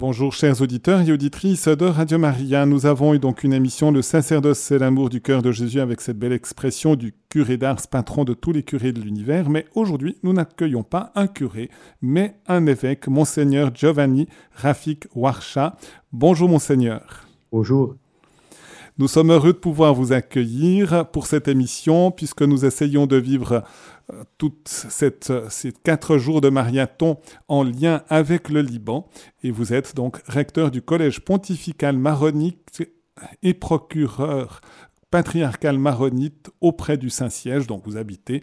Bonjour chers auditeurs et auditrices de Radio Maria. Nous avons eu donc une émission Le sacerdoce c'est l'amour du cœur de Jésus avec cette belle expression du curé d'Ars, patron de tous les curés de l'univers. Mais aujourd'hui, nous n'accueillons pas un curé, mais un évêque, monseigneur Giovanni Rafik Warsha. Bonjour monseigneur. Bonjour. Nous sommes heureux de pouvoir vous accueillir pour cette émission puisque nous essayons de vivre euh, toutes ces quatre jours de marathon en lien avec le Liban. Et vous êtes donc recteur du Collège pontifical maronite et procureur patriarcal maronite auprès du Saint-Siège. Donc vous habitez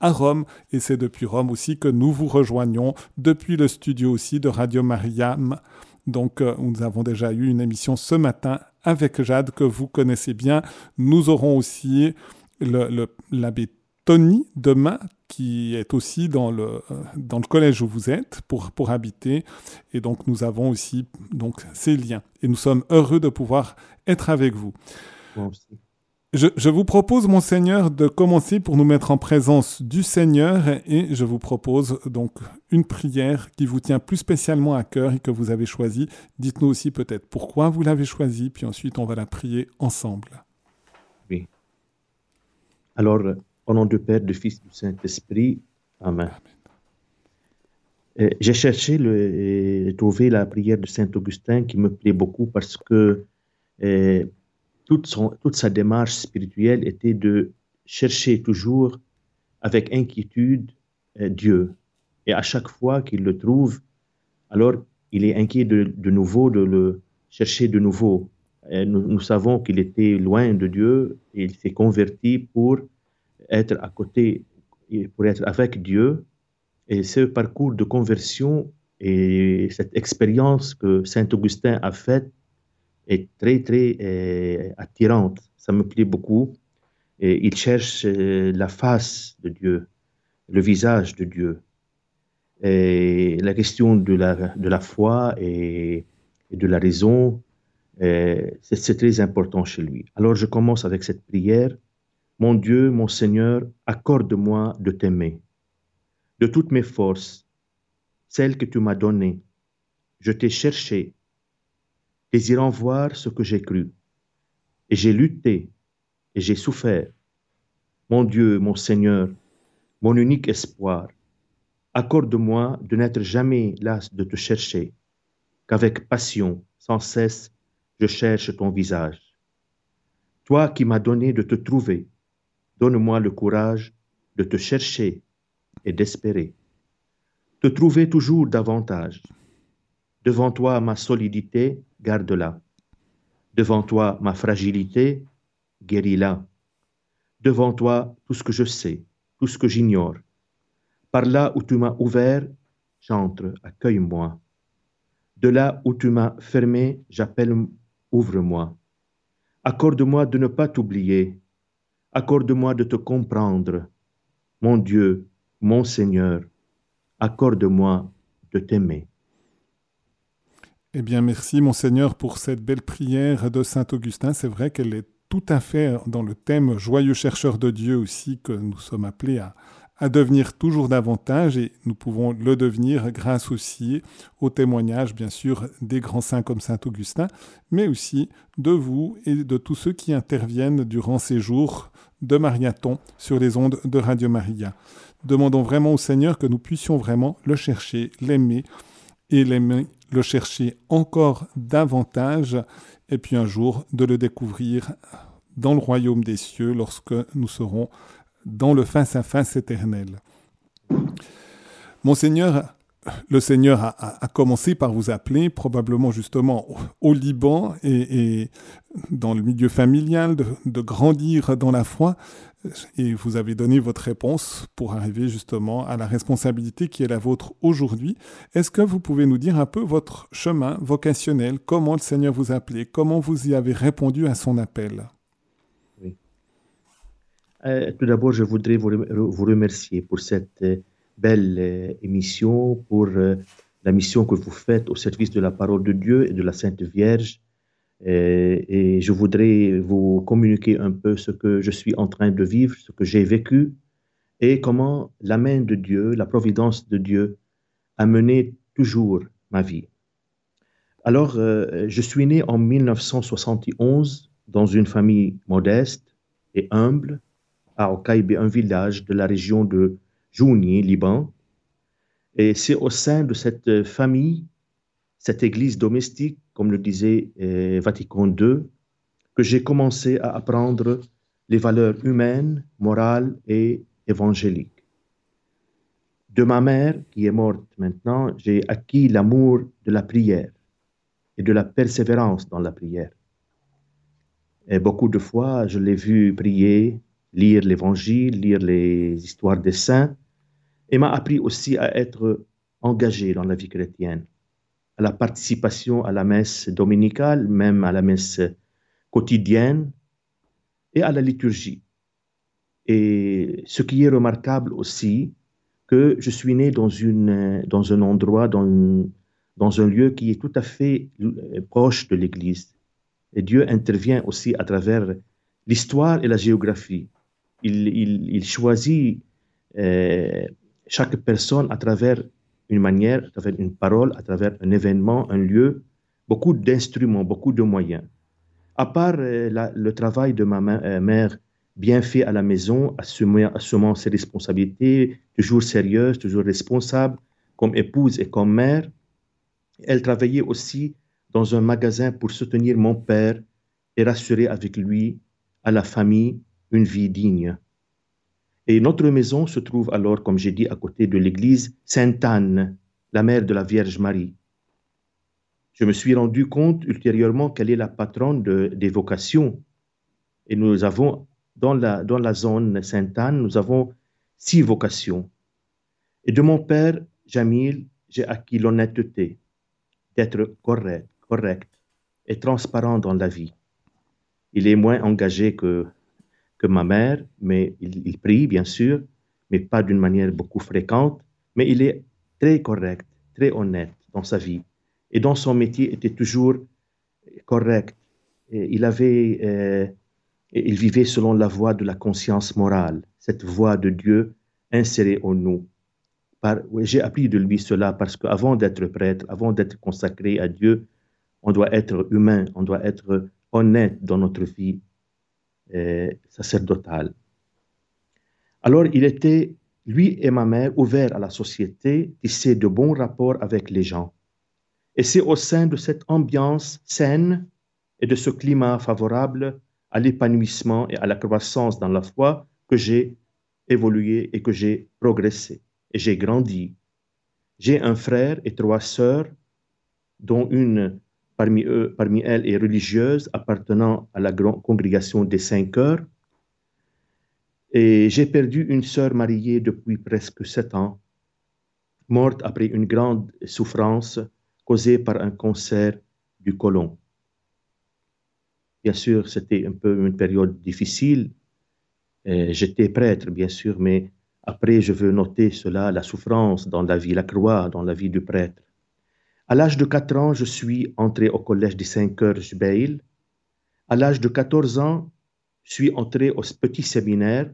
à Rome et c'est depuis Rome aussi que nous vous rejoignons depuis le studio aussi de Radio Mariam. Donc euh, nous avons déjà eu une émission ce matin avec Jade que vous connaissez bien. Nous aurons aussi l'abbé Tony demain qui est aussi dans le, dans le collège où vous êtes pour, pour habiter. Et donc nous avons aussi donc, ces liens. Et nous sommes heureux de pouvoir être avec vous. Je, vous propose, monseigneur, de commencer pour nous mettre en présence du Seigneur et je vous propose donc une prière qui vous tient plus spécialement à cœur et que vous avez choisie. Dites-nous aussi peut-être pourquoi vous l'avez choisie, puis ensuite on va la prier ensemble. Oui. Alors, au nom du Père, du Fils, du Saint-Esprit, Amen. Euh, j'ai cherché le, et trouvé la prière de Saint Augustin qui me plaît beaucoup parce que euh, toute, son, toute sa démarche spirituelle était de chercher toujours avec inquiétude euh, Dieu. Et à chaque fois qu'il le trouve, alors il est inquiet de, de nouveau de le chercher de nouveau. nous, nous, savons qu'il était loin de Dieu et il s'est converti pour être à côté, pour être avec Dieu. Et ce parcours de conversion et cette expérience que Saint Augustin a faite est très, très euh, attirante. Ça me plaît beaucoup. Et il cherche euh, la face de Dieu, le visage de Dieu. Et la question de la, de la foi et, de la raison, euh, c'est très important chez lui. Alors je commence avec cette prière. Mon Dieu, mon Seigneur, accorde-moi de t'aimer. De toutes mes forces, celles que tu m'as données, je t'ai cherché désirant voir ce que j'ai cru. Et j'ai lutté et j'ai souffert. Mon Dieu, mon Seigneur, mon unique espoir, accorde-moi de n'être jamais las de te chercher, qu'avec passion, sans cesse, je cherche ton visage. Toi qui m'as donné de te trouver, donne-moi le courage de te chercher et d'espérer. Te trouver toujours davantage. Devant toi ma solidité, garde-la. Devant toi ma fragilité, guéris-la. Devant toi tout ce que je sais, tout ce que j'ignore. Par là où tu m'as ouvert, j'entre, accueille-moi. De là où tu m'as fermé, j'appelle, ouvre-moi. Accorde-moi de ne pas t'oublier. Accorde-moi de te comprendre. Mon Dieu, mon Seigneur, accorde-moi de t'aimer. Eh bien, merci, Monseigneur, pour cette belle prière de Saint Augustin. C'est vrai qu'elle est tout à fait dans le thème joyeux chercheur de Dieu aussi que nous sommes appelés à, à devenir toujours davantage et nous pouvons le devenir grâce aussi au témoignage, bien sûr, des grands saints comme Saint Augustin, mais aussi de vous et de tous ceux qui interviennent durant ces jours de Mariathon sur les ondes de Radio Maria. Demandons vraiment au Seigneur que nous puissions vraiment le chercher, l'aimer et l'aimer le chercher encore davantage, et puis un jour de le découvrir dans le royaume des cieux lorsque nous serons dans le face-à-face éternel. Monseigneur, le Seigneur a, commencé par vous appeler probablement justement au, Liban et, dans le milieu familial, de, grandir dans la foi et vous avez donné votre réponse pour arriver justement à la responsabilité qui est la vôtre aujourd'hui. Est-ce que vous pouvez nous dire un peu votre chemin vocationnel, comment le Seigneur vous a appelé, comment vous y avez répondu à son appel? Oui. Euh, tout d'abord, je voudrais vous, remercier pour cette euh, belle euh, émission, pour la mission que vous faites au service de la parole de Dieu et de la Sainte Vierge et, je voudrais vous communiquer un peu ce que je suis en train de vivre, ce que j'ai vécu et comment la main de Dieu, la providence de Dieu a mené toujours ma vie. Alors, euh, je suis né en 1971 dans une famille modeste et humble à Okaïbe, un village de la région de Jouni, Liban. Et c'est au sein de cette famille, cette église domestique, comme le disait euh, Vatican II, que j'ai commencé à apprendre les valeurs humaines, morales et évangéliques. De ma mère, qui est morte maintenant, j'ai acquis l'amour de la prière et de la persévérance dans la prière. Et beaucoup de fois, je l'ai vu prier, lire l'évangile, lire les histoires des saints, et m'a appris aussi à être engagé dans la vie chrétienne, à la participation à la messe dominicale, même à la messe quotidienne et à la liturgie. Et ce qui est remarquable aussi, que je suis né dans, une, dans un endroit, dans, dans un lieu qui est tout à fait proche de l'Église. Et Dieu intervient aussi à travers l'histoire et la géographie. Il, il, choisit euh, chaque personne à travers une manière, à travers une parole, à travers un événement, un lieu, beaucoup d'instruments, beaucoup de moyens. À part euh, le travail de ma euh, mère bien fait à la maison, assumant, assumant ses responsabilités, toujours sérieuse, toujours responsable, comme épouse et comme mère, elle travaillait aussi dans un magasin pour soutenir mon père et rassurer avec lui à la famille une vie digne. Et notre maison se trouve alors, comme j'ai dit, à côté de l'église Sainte-Anne, la mère de la Vierge Marie. Je me suis rendu compte ultérieurement qu'elle est la patronne de, des vocations. Et nous avons, dans la, dans la zone Sainte-Anne, nous avons six vocations. Et de mon père, Jamil, j'ai acquis l'honnêteté d'être correct, correct et transparent dans la vie. Il est moins engagé que que ma mère, mais il, prie, bien sûr, mais pas d'une manière beaucoup fréquente, mais il est très correct, très honnête dans sa vie. Et dans son métier, était toujours correct. Il avait, euh, il vivait selon la voie de la conscience morale, cette voie de Dieu insérée en nous. J'ai appris de lui cela parce qu'avant d'être prêtre, avant d'être consacré à Dieu, on doit être humain, on doit être honnête dans notre vie sacerdotale. Alors il était, lui et ma mère, ouverts à la société, tissaient de bons rapports avec les gens. Et c'est au sein de cette ambiance saine et de ce climat favorable à l'épanouissement et à la croissance dans la foi que j'ai évolué et que j'ai progressé et j'ai grandi. J'ai un frère et trois sœurs, dont une Parmi, eux, parmi elles est religieuse appartenant à la grande congrégation des cinq heures. Et j'ai perdu une sœur mariée depuis presque sept ans, morte après une grande souffrance causée par un cancer du côlon. Bien sûr, c'était un peu une période difficile. J'étais prêtre, bien sûr, mais après, je veux noter cela, la souffrance dans la vie, la croix dans la vie du prêtre. À l'âge de 4 ans, je suis entré au collège des 5 heures Jbeil. À l'âge de 14 ans, je suis entré au petit séminaire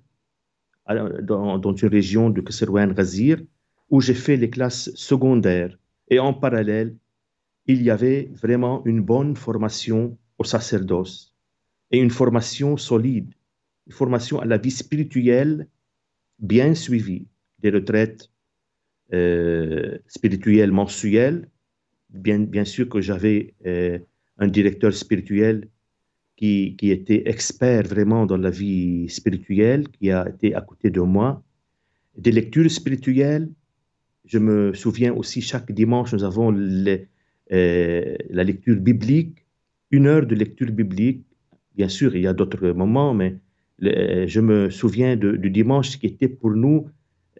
dans, une région de Kesserwan Ghazir, où j'ai fait les classes secondaires. Et en parallèle, il y avait vraiment une bonne formation au sacerdoce et une formation solide, une formation à la vie spirituelle bien suivie, des retraites euh, spirituelles mensuelles bien, sûr que j'avais euh, un directeur spirituel qui, qui, était expert vraiment dans la vie spirituelle, qui a été à côté de moi. Des lectures spirituelles, je me souviens aussi chaque dimanche, nous avons euh, la lecture biblique, une heure de lecture biblique. Bien sûr, il y a d'autres moments, mais je me souviens du dimanche qui était pour nous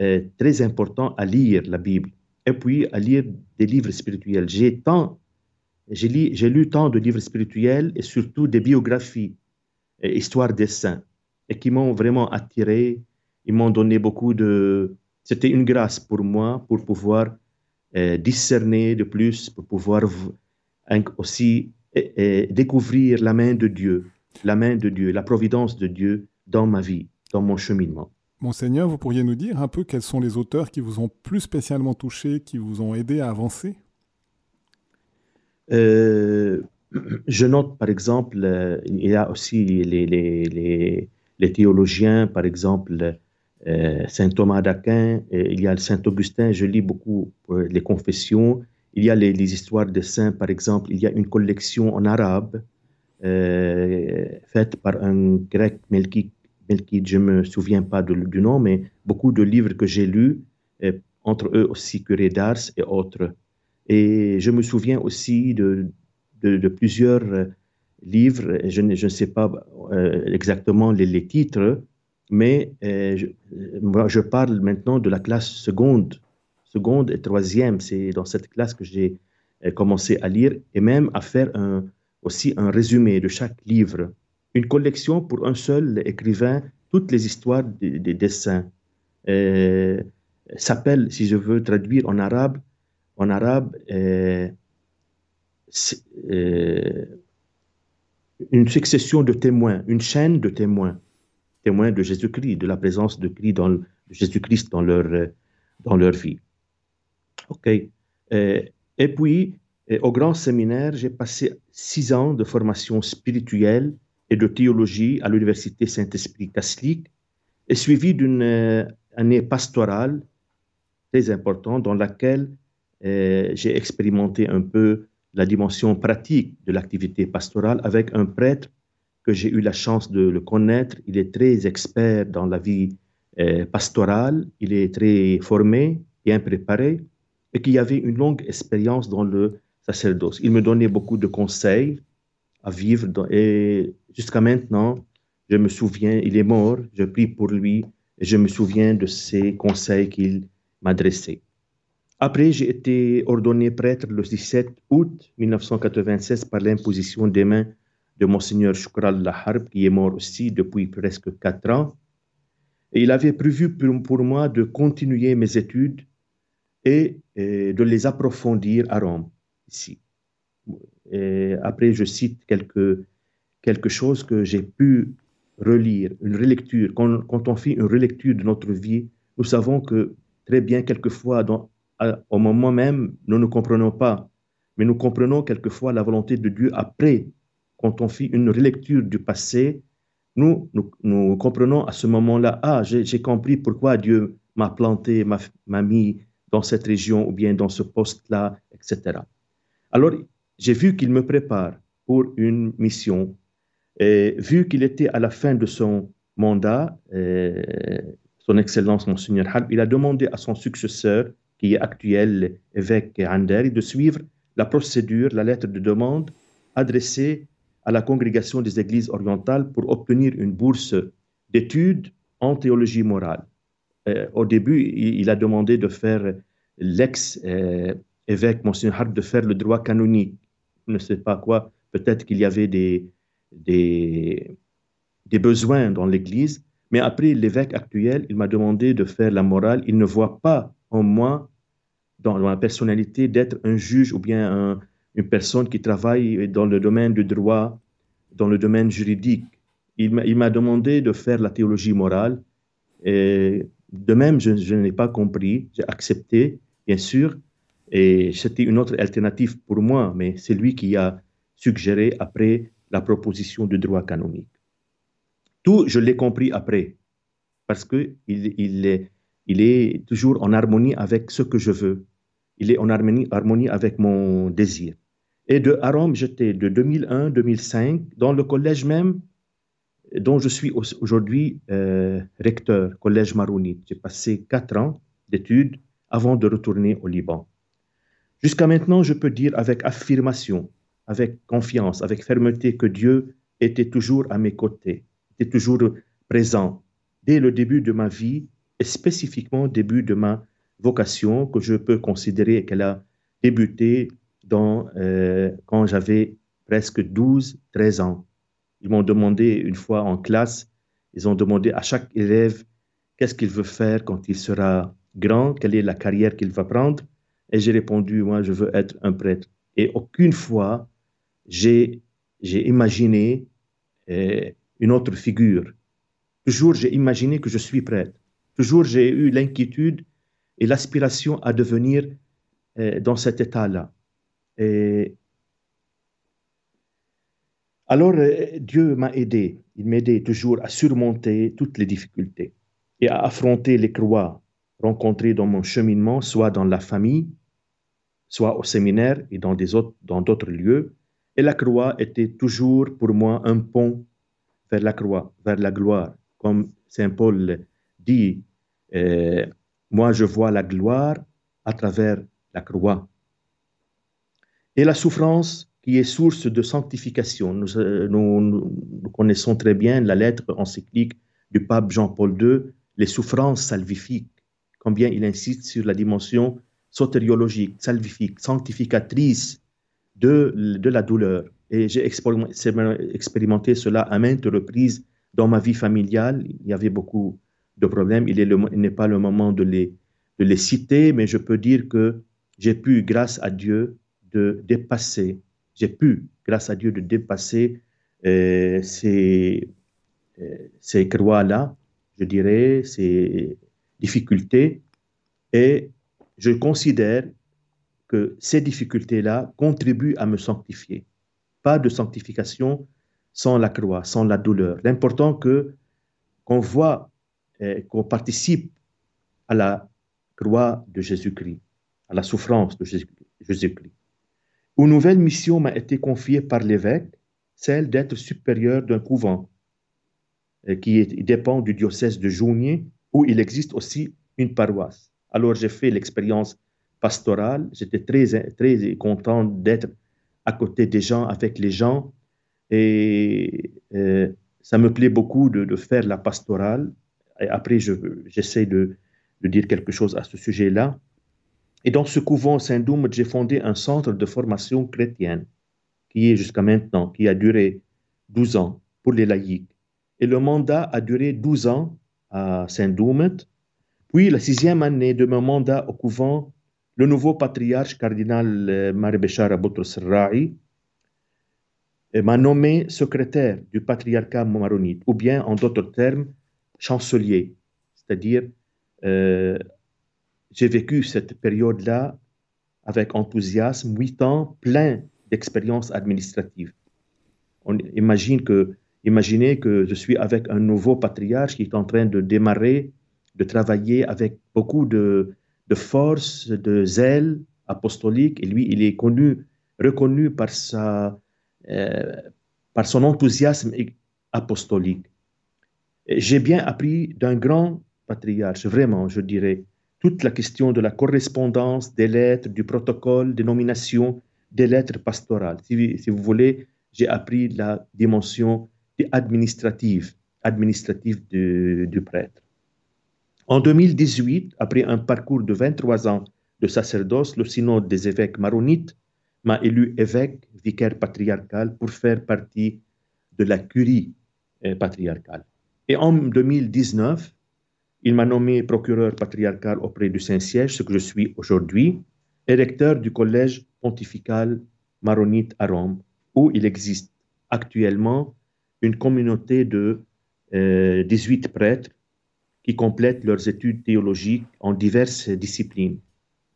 euh, très important à lire la Bible et puis à lire des livres spirituels. J'ai tant, j'ai lu, tant de livres spirituels et surtout des biographies, et histoires des saints, et qui m'ont vraiment attiré. Ils m'ont donné beaucoup de. C'était une grâce pour moi pour pouvoir euh, discerner de plus, pour pouvoir aussi découvrir la main de Dieu, la main de Dieu, la providence de Dieu dans ma vie, dans mon cheminement. Monseigneur, vous pourriez nous dire un peu quels sont les auteurs qui vous ont plus spécialement touché, qui vous ont aidé à avancer? Euh, je note, par exemple, euh, il y a aussi les, théologiens, par exemple, euh, Saint Thomas d'Aquin, il y a Saint Augustin, je lis beaucoup les confessions, il y a les, histoires des saints, par exemple, il y a une collection en arabe faite par un grec, Melkid, je ne me souviens pas du nom, mais beaucoup de livres que j'ai lus, entre eux aussi Curé d'Ars et autres. Et je me souviens aussi de, plusieurs euh, livres, je ne, sais pas euh, exactement les, titres, mais euh, je, parle maintenant de la classe seconde, seconde et troisième. C'est dans cette classe que j'ai commencé à lire et même à faire aussi un résumé de chaque livre. Une collection pour un seul écrivain, toutes les histoires des, dessins. s'appelle, si je veux traduire en arabe, en arabe, euh, une succession de témoins, une chaîne de témoins, témoins de Jésus-Christ, de la présence de, Christ dans, Jésus-Christ dans leur, euh, dans leur vie. OK. Euh, et puis, au grand séminaire, j'ai passé six ans de formation spirituelle et de théologie à l'Université Saint-Esprit catholique, et suivi d'une année pastorale très importante dans laquelle j'ai expérimenté un peu la dimension pratique de l'activité pastorale avec un prêtre que j'ai eu la chance de le connaître. Il est très expert dans la vie euh, pastorale, il est très formé, bien préparé, et qui avait une longue expérience dans le sacerdoce. Il me donnait beaucoup de conseils à vivre, et jusqu'à maintenant, je me souviens, il est mort, je prie pour lui, et je me souviens de ces conseils qu'il m'adressait. Après, j'ai été ordonné prêtre le 17 août 1996 par l'imposition des mains de Monseigneur Shukral Laharb, qui est mort aussi depuis presque quatre ans. Et il avait prévu pour, moi de continuer mes études et, de les approfondir à Rome, ici. Et après, je cite quelque, quelque chose que j'ai pu relire, une relecture. Quand, on fait une relecture de notre vie, nous savons que très bien, quelquefois, au moment même, nous ne comprenons pas, mais nous comprenons quelquefois la volonté de Dieu après, quand on fait une relecture du passé, nous, nous, comprenons à ce moment-là, ah, j'ai compris pourquoi Dieu m'a planté, m'a mis dans cette région ou bien dans ce poste-là, etc. Alors, j'ai vu qu'il me prépare pour une mission. Vu qu'il était à la fin de son mandat, euh, son Excellence Monseigneur Halb, il a demandé à son successeur qui est actuel évêque Ander, de suivre la procédure, la lettre de demande adressée à la congrégation des églises orientales pour obtenir une bourse d'études en théologie morale. Euh, au début, il, a demandé de faire l'ex-évêque Monseigneur Hart de faire le droit canonique. Ne sais pas quoi, peut-être qu'il y avait des, des, besoins dans l'Église, mais après l'évêque actuel, il m'a demandé de faire la morale. Il ne voit pas en moi dans ma personnalité d'être un juge ou bien une personne qui travaille dans le domaine du droit, dans le domaine juridique. Il m'a demandé de faire la théologie morale. Et de même, je n'ai pas compris. J'ai accepté, bien sûr. Et c'était une autre alternative pour moi, mais c'est lui qui a suggéré après la proposition du droit canonique. Tout, je l'ai compris après, parce qu'il il est, toujours en harmonie avec ce que je veux il est en harmonie, avec mon désir. Et de Rome, j'étais de 2001-2005 dans le collège même dont je suis aujourd'hui euh, recteur, collège Marounite. J'ai passé quatre ans d'études avant de retourner au Liban. Jusqu'à maintenant, je peux dire avec affirmation, avec confiance, avec fermeté que Dieu était toujours à mes côtés, était toujours présent dès le début de ma vie et spécifiquement au début de ma vocation que je peux considérer qu'elle a débuté euh, quand j'avais presque 12, 13 ans. Ils m'ont demandé une fois en classe, ils ont demandé à chaque élève qu'est-ce qu'il veut faire quand il sera grand, quelle est la carrière qu'il va prendre. Et j'ai répondu, moi, je veux être un prêtre. Et aucune fois, j'ai imaginé euh, une autre figure. Toujours, j'ai imaginé que je suis prêtre. Toujours, j'ai eu l'inquiétude et l'aspiration à devenir euh, dans cet état-là. Et Alors, euh, Dieu m'a aidé, il m'aidait toujours à surmonter toutes les difficultés et à affronter les croix rencontrées dans mon cheminement, soit dans la famille, soit au séminaire et dans d'autres lieux. Et la croix était toujours pour moi un pont vers la croix, vers la gloire. Comme Saint Paul dit, euh, moi je vois la gloire à travers la croix. Et la souffrance qui est source de sanctification. Nous, euh, nous, connaissons très bien la lettre encyclique du pape Jean-Paul II, les souffrances salvifiques, combien il insiste sur la dimension sotériologique, salvifique, sanctificatrice de, de la douleur. Et j'ai expérimenté cela à maintes reprises dans ma vie familiale. Il y avait beaucoup de problèmes. Il n'est pas le moment de les, de les citer, mais je peux dire que j'ai pu, grâce à Dieu, de dépasser j'ai pu, grâce à Dieu, de dépasser euh, ces, euh, ces croix-là, je dirais, ces difficultés. Et je considère que ces difficultés-là contribuent à me sanctifier. Pas de sanctification sans la croix, sans la douleur. L'important qu'on voit, euh, qu'on participe à la croix de Jésus-Christ, à la souffrance de Jésus-Christ. Une nouvelle mission m'a été confiée par l'évêque, celle d'être supérieur d'un couvent qui dépend du diocèse de Jounier, où il existe aussi une paroisse. Alors j'ai fait l'expérience pastorale, j'étais très, très content d'être à côté des gens, avec les gens, et euh, ça me plaît beaucoup de, faire la pastorale. Et après, j'essaie de, de dire quelque chose à ce sujet-là. Et dans ce couvent Saint-Doum, j'ai fondé un centre de formation chrétienne qui est jusqu'à maintenant, qui a duré 12 ans pour les laïcs. Et le mandat a duré 12 ans à Saint-Doum. Puis, la sixième année de mon mandat au couvent, le nouveau patriarche cardinal euh, Maribéchar Aboutros Rai euh, m'a nommé secrétaire du patriarcat maronite, ou bien en d'autres termes, chancelier, c'est-à-dire euh, j'ai vécu cette période-là avec enthousiasme, huit ans plein d'expériences administratives. On imagine que, imaginez que je suis avec un nouveau patriarche qui est en train de démarrer, de travailler avec beaucoup de, de force, de zèle apostolique, et lui, il est connu, reconnu par, sa, euh, par son enthousiasme apostolique. J'ai bien appris d'un grand patriarche, vraiment, je dirais, toute la question de la correspondance des lettres, du protocole, des nominations, des lettres pastorales. Si, vous voulez, j'ai appris la dimension administrative, administrative du, prêtre. En 2018, après un parcours de 23 ans de sacerdoce, le synode des évêques maronites m'a élu évêque, vicaire patriarcal, pour faire partie de la curie euh, patriarcale. Et en 2019, il m'a nommé procureur patriarcal auprès du Saint-Siège, ce que je suis aujourd'hui, et recteur du collège pontifical maronite à Rome, où il existe actuellement une communauté de 18 euh, prêtres qui complètent leurs études théologiques en diverses disciplines,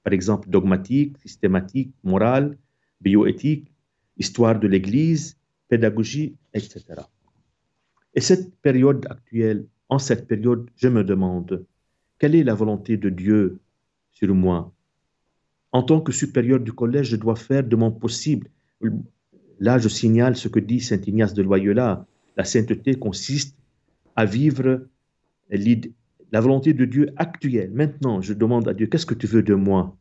par exemple dogmatique, systématique, morale, bioéthique, histoire de l'Église, pédagogie, etc. Et cette période actuelle en cette période, je me demande, quelle est la volonté de Dieu sur moi? En tant que supérieur du collège, je dois faire de mon possible. Là, je signale ce que dit Saint Ignace de Loyola. La sainteté consiste à vivre la volonté de Dieu actuelle. Maintenant, je demande à Dieu, qu'est-ce que tu veux de moi?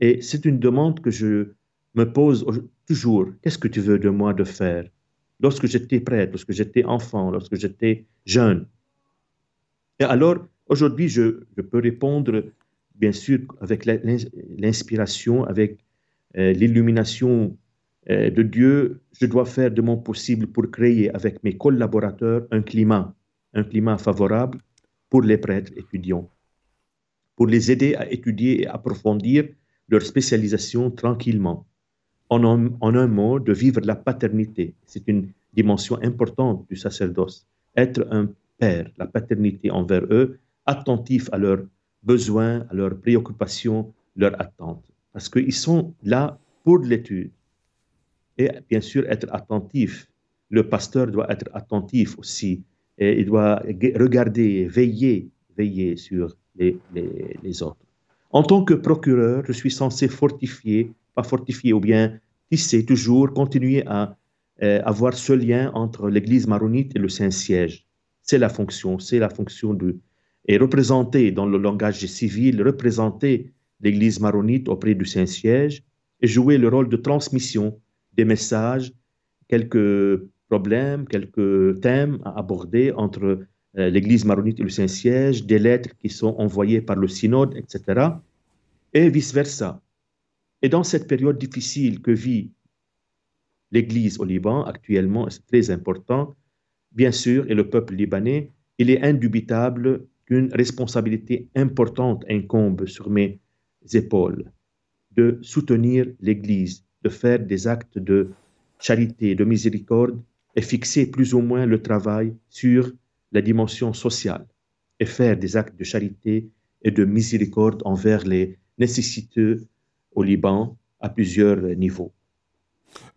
Et c'est une demande que je me pose toujours. Qu'est-ce que tu veux de moi de faire? Lorsque j'étais prêtre, lorsque j'étais enfant, lorsque j'étais jeune, et alors, aujourd'hui, je, peux répondre, bien sûr, avec l'inspiration, avec euh, l'illumination de Dieu. Je dois faire de mon possible pour créer avec mes collaborateurs un climat, un climat favorable pour les prêtres étudiants, pour les aider à étudier et approfondir leur spécialisation tranquillement. En un mot, de vivre la paternité. C'est une dimension importante du sacerdoce. Être un père, la paternité envers eux, attentifs à leurs besoins, à leurs préoccupations, leurs attentes. Parce qu'ils sont là pour l'étude. Et bien sûr, être attentifs le pasteur doit être attentif aussi. Il doit regarder, veiller, veiller sur les, les, autres. En tant que procureur, je suis censé fortifier, pas fortifier ou bien tisser toujours, continuer à euh, avoir ce lien entre l'Église maronite et le Saint-Siège. C'est la fonction, c'est la fonction de... Et représenter dans le langage civil, représenter l'Église maronite auprès du Saint-Siège et jouer le rôle de transmission des messages, quelques problèmes, quelques thèmes à aborder entre euh, l'Église maronite et le Saint-Siège, des lettres qui sont envoyées par le synode, etc. Et vice-versa. Et dans cette période difficile que vit l'Église au Liban actuellement, c'est très important, bien sûr, et le peuple libanais, il est indubitable qu'une responsabilité importante incombe sur mes épaules de soutenir l'Église, de faire des actes de charité, de miséricorde et fixer plus ou moins le travail sur la dimension sociale et faire des actes de charité et de miséricorde envers les nécessiteux au Liban à plusieurs niveaux.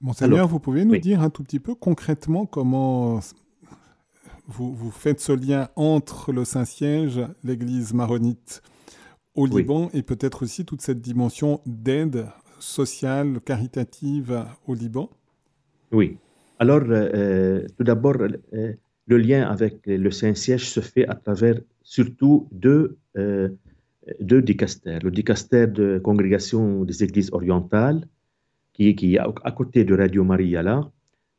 Monseigneur, vous pouvez nous dire un tout petit peu concrètement comment vous, vous faites ce lien entre le Saint-Siège, l'Église maronite au Liban et peut-être aussi toute cette dimension d'aide sociale, caritative au Liban Oui. Alors, euh, euh, tout d'abord, euh, le lien avec le Saint-Siège se fait à travers surtout deux, deux dicastères. Le dicaster de Congrégation des Églises orientales, qui, qui est à côté de Radio Maria là.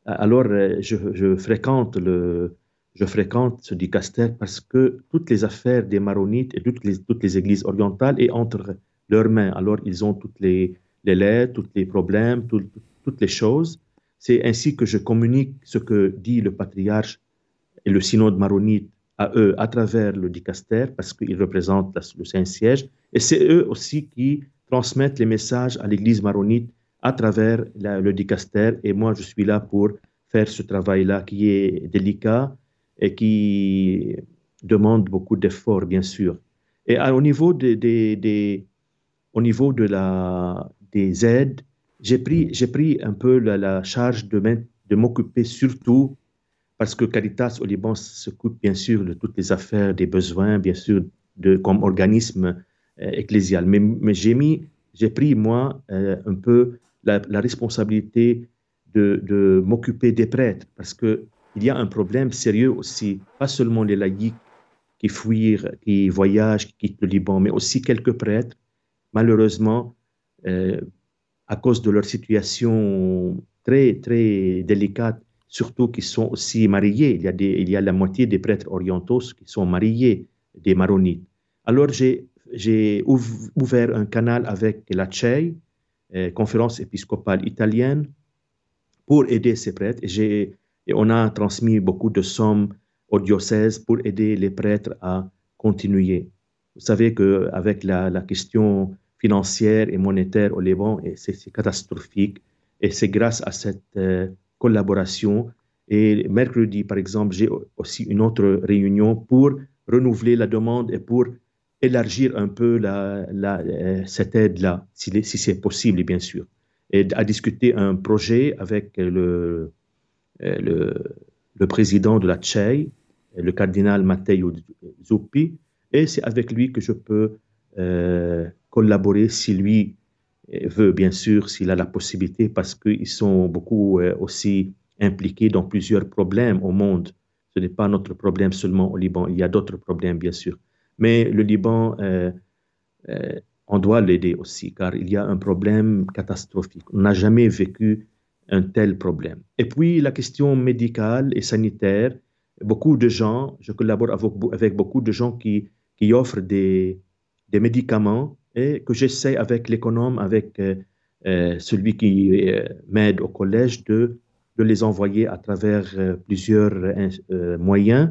Alors, je, fréquente le, je fréquente ce dicaster parce que toutes les affaires des maronites et toutes les, toutes les églises orientales sont entre leurs mains. Alors, ils ont toutes les, les lettres, tous les problèmes, toutes les choses. C'est ainsi que je communique ce que dit le patriarche et le synode maronite à eux à travers le dicaster parce qu'ils représentent le Saint-Siège. Et c'est eux aussi qui transmettent les messages à l'église maronite à travers le dicaster. Et moi, je suis là pour faire ce travail-là qui est délicat, et qui demande beaucoup d'efforts, bien sûr. Et au niveau, des, au niveau de la, des aides, j'ai pris, j'ai pris un peu la, charge de, m'occuper surtout, parce que Caritas au Liban s'occupe bien sûr de toutes les affaires, des besoins, bien sûr, de, comme organisme euh, ecclésial. Mais, mais j'ai, mis, j'ai pris, moi, euh, un peu la, responsabilité de, de m'occuper des prêtres, parce que il y a un problème sérieux aussi, pas seulement les laïcs qui fuient, qui voyagent, qui quittent le Liban, mais aussi quelques prêtres, malheureusement, à cause de leur situation très, très délicate, surtout qui sont aussi mariés. Il y a, il y a la moitié des prêtres orientaux qui sont mariés, des maronites. Alors, j'ai ouvert un canal avec la CEI, euh, conférence épiscopale italienne, pour aider ces prêtres. J'ai et on a transmis beaucoup de sommes au diocèse pour aider les prêtres à continuer. Vous savez qu'avec la, la question financière et monétaire au Liban, c'est catastrophique. Et c'est grâce à cette euh, collaboration. Et mercredi, par exemple, j'ai aussi une autre réunion pour renouveler la demande et pour élargir un peu euh, cette aide-là, si, c'est possible, bien sûr. Et à discuter un projet avec le, euh, le, président de la CHEI, le cardinal Matteo Zuppi, et c'est avec lui que je peux collaborer si lui veut, bien sûr, s'il a la possibilité, parce qu'ils sont beaucoup euh, aussi impliqués dans plusieurs problèmes au monde. Ce n'est pas notre problème seulement au Liban, il y a d'autres problèmes, bien sûr. Mais le Liban, on doit l'aider aussi, car il y a un problème catastrophique. On n'a jamais vécu un tel problème. Et puis la question médicale et sanitaire, beaucoup de gens, je collabore avec, beaucoup de gens qui, qui offrent des, des médicaments et que j'essaie avec l'économe, avec euh, euh, celui qui euh, m'aide au collège, de, les envoyer à travers plusieurs moyens.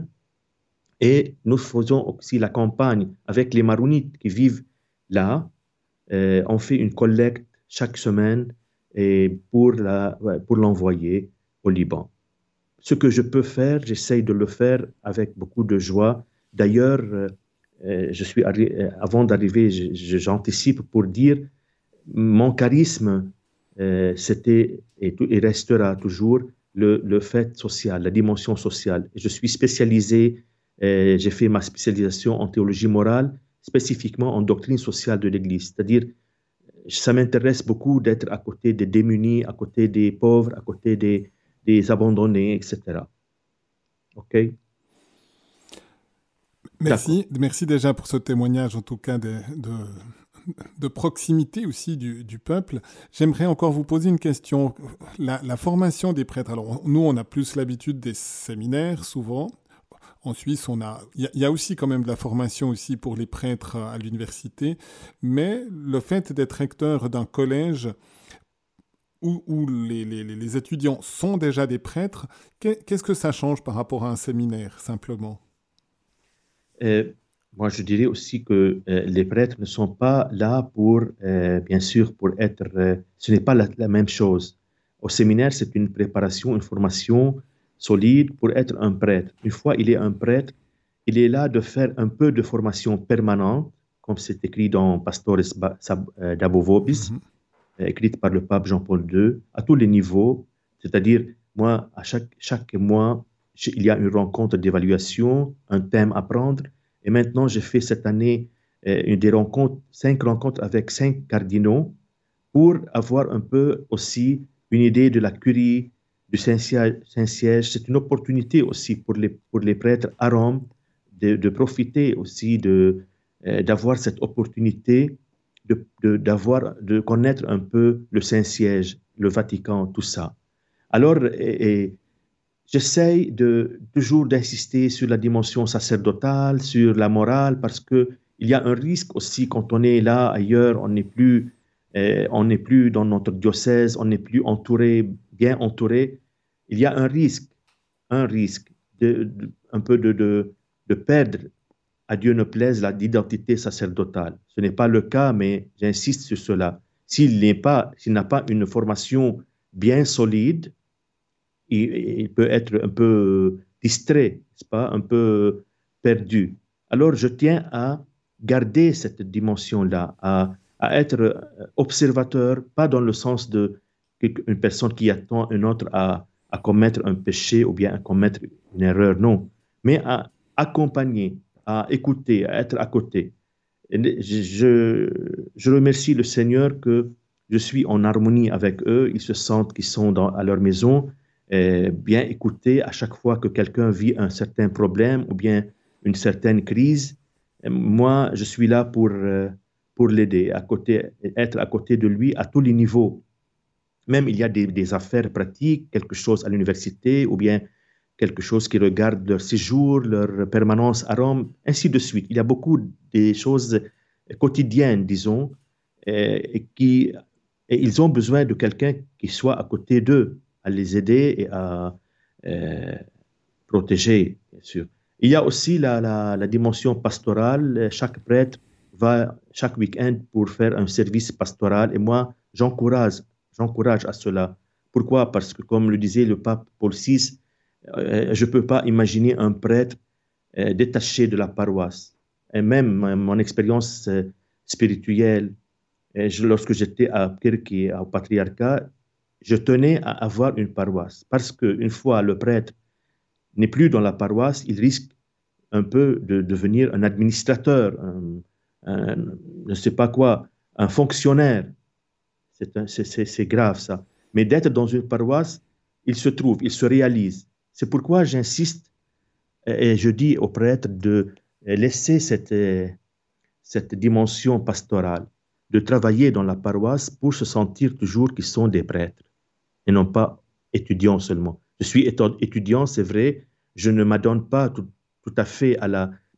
Et nous faisons aussi la campagne avec les Marounites qui vivent là. on fait une collecte chaque semaine et pour, la, pour l'envoyer au Liban. Ce que je peux faire, j'essaye de le faire avec beaucoup de joie. D'ailleurs, je suis euh, avant d'arriver, j'anticipe pour dire mon charisme euh, c'était et, restera toujours le, fait social, la dimension sociale. Je suis spécialisé, euh, j'ai fait ma spécialisation en théologie morale, spécifiquement en doctrine sociale de l'Église. C'est-à-dire, ça m'intéresse beaucoup d'être à côté des démunis, à côté des pauvres, à côté des, des abandonnés, etc. OK? Merci, merci déjà pour ce témoignage, en tout cas de, de, de proximité aussi du, du peuple. J'aimerais encore vous poser une question. La, la formation des prêtres, alors nous, on a plus l'habitude des séminaires, souvent. En Suisse, on a, il y, a aussi quand même de la formation aussi pour les prêtres à l'université, mais le fait d'être recteur d'un collège où, où les, les, les, étudiants sont déjà des prêtres, qu'est-ce que ça change par rapport à un séminaire simplement? Moi, je dirais aussi que euh, les prêtres ne sont pas là pour, euh, bien sûr, pour être. Euh, ce n'est pas la, la, même chose. Au séminaire, c'est une préparation, une formation solide pour être un prêtre. Une fois il est un prêtre, il est là de faire un peu de formation permanente, comme c'est écrit dans Pastores d'Abovobis, mm -hmm. écrite par le pape Jean-Paul II, à tous les niveaux. C'est-à-dire, moi, à chaque, chaque mois, il y a une rencontre d'évaluation, un thème à prendre et maintenant, j'ai fait cette année euh, une des rencontres, cinq rencontres avec cinq cardinaux pour avoir un peu aussi une idée de la curie du Saint-Siège. C'est une opportunité aussi pour les, pour les prêtres à Rome de, profiter aussi de, euh, d'avoir cette opportunité de, de, connaître un peu le Saint-Siège, le Vatican, tout ça. Alors, et j'essaye de, toujours d'insister sur la dimension sacerdotale, sur la morale, parce que il y a un risque aussi quand on est là ailleurs, on n'est plus, euh, on n'est plus dans notre diocèse, on n'est plus entouré, bien entouré. Il y a un risque, un risque un peu de, de, de, perdre, à Dieu ne plaise, l'identité sacerdotale. Ce n'est pas le cas, mais j'insiste sur cela. S'il n'est pas, s'il n'a pas une formation bien solide, il, peut être un peu distrait, pas, un peu perdu. Alors je tiens à garder cette dimension-là, à, être observateur, pas dans le sens de une personne qui attend une autre à, commettre un péché ou bien à commettre une erreur, non, mais à accompagner, à écouter, à être à côté. Je, je, remercie le Seigneur que je suis en harmonie avec eux, ils se sentent qu'ils sont à leur maison bien écouter à chaque fois que quelqu'un vit un certain problème ou bien une certaine crise. Moi, je suis là pour, euh, pour l'aider, à côté, être à côté de lui à tous les niveaux. Même il y a des, affaires pratiques, quelque chose à l'université ou bien quelque chose qui regarde leur séjour, leur permanence à Rome, ainsi de suite. Il y a beaucoup de choses quotidiennes, disons, euh, qui, et ils ont besoin de quelqu'un qui soit à côté d'eux à les aider et à euh, protéger, bien sûr. Il y a aussi la, dimension pastorale. Chaque prêtre va chaque week-end pour faire un service pastoral et moi, j'encourage, j'encourage à cela. Pourquoi? Parce que, comme le disait le pape Paul VI, euh, je ne peux pas imaginer un prêtre euh, détaché de la paroisse. Et même mon expérience spirituelle, lorsque j'étais à Kirki, au patriarcat, je tenais à avoir une paroisse parce qu'une fois le prêtre n'est plus dans la paroisse, il risque un peu de devenir un administrateur, un, un, ne sais pas quoi, un fonctionnaire. C'est grave ça. Mais d'être dans une paroisse, il se trouve, il se réalise. C'est pourquoi j'insiste et je dis aux prêtres de laisser cette, cette dimension pastorale, de travailler dans la paroisse pour se sentir toujours qu'ils sont des prêtres et non pas étudiant seulement. Je suis étudiant, c'est vrai, je ne m'adonne pas tout, à fait à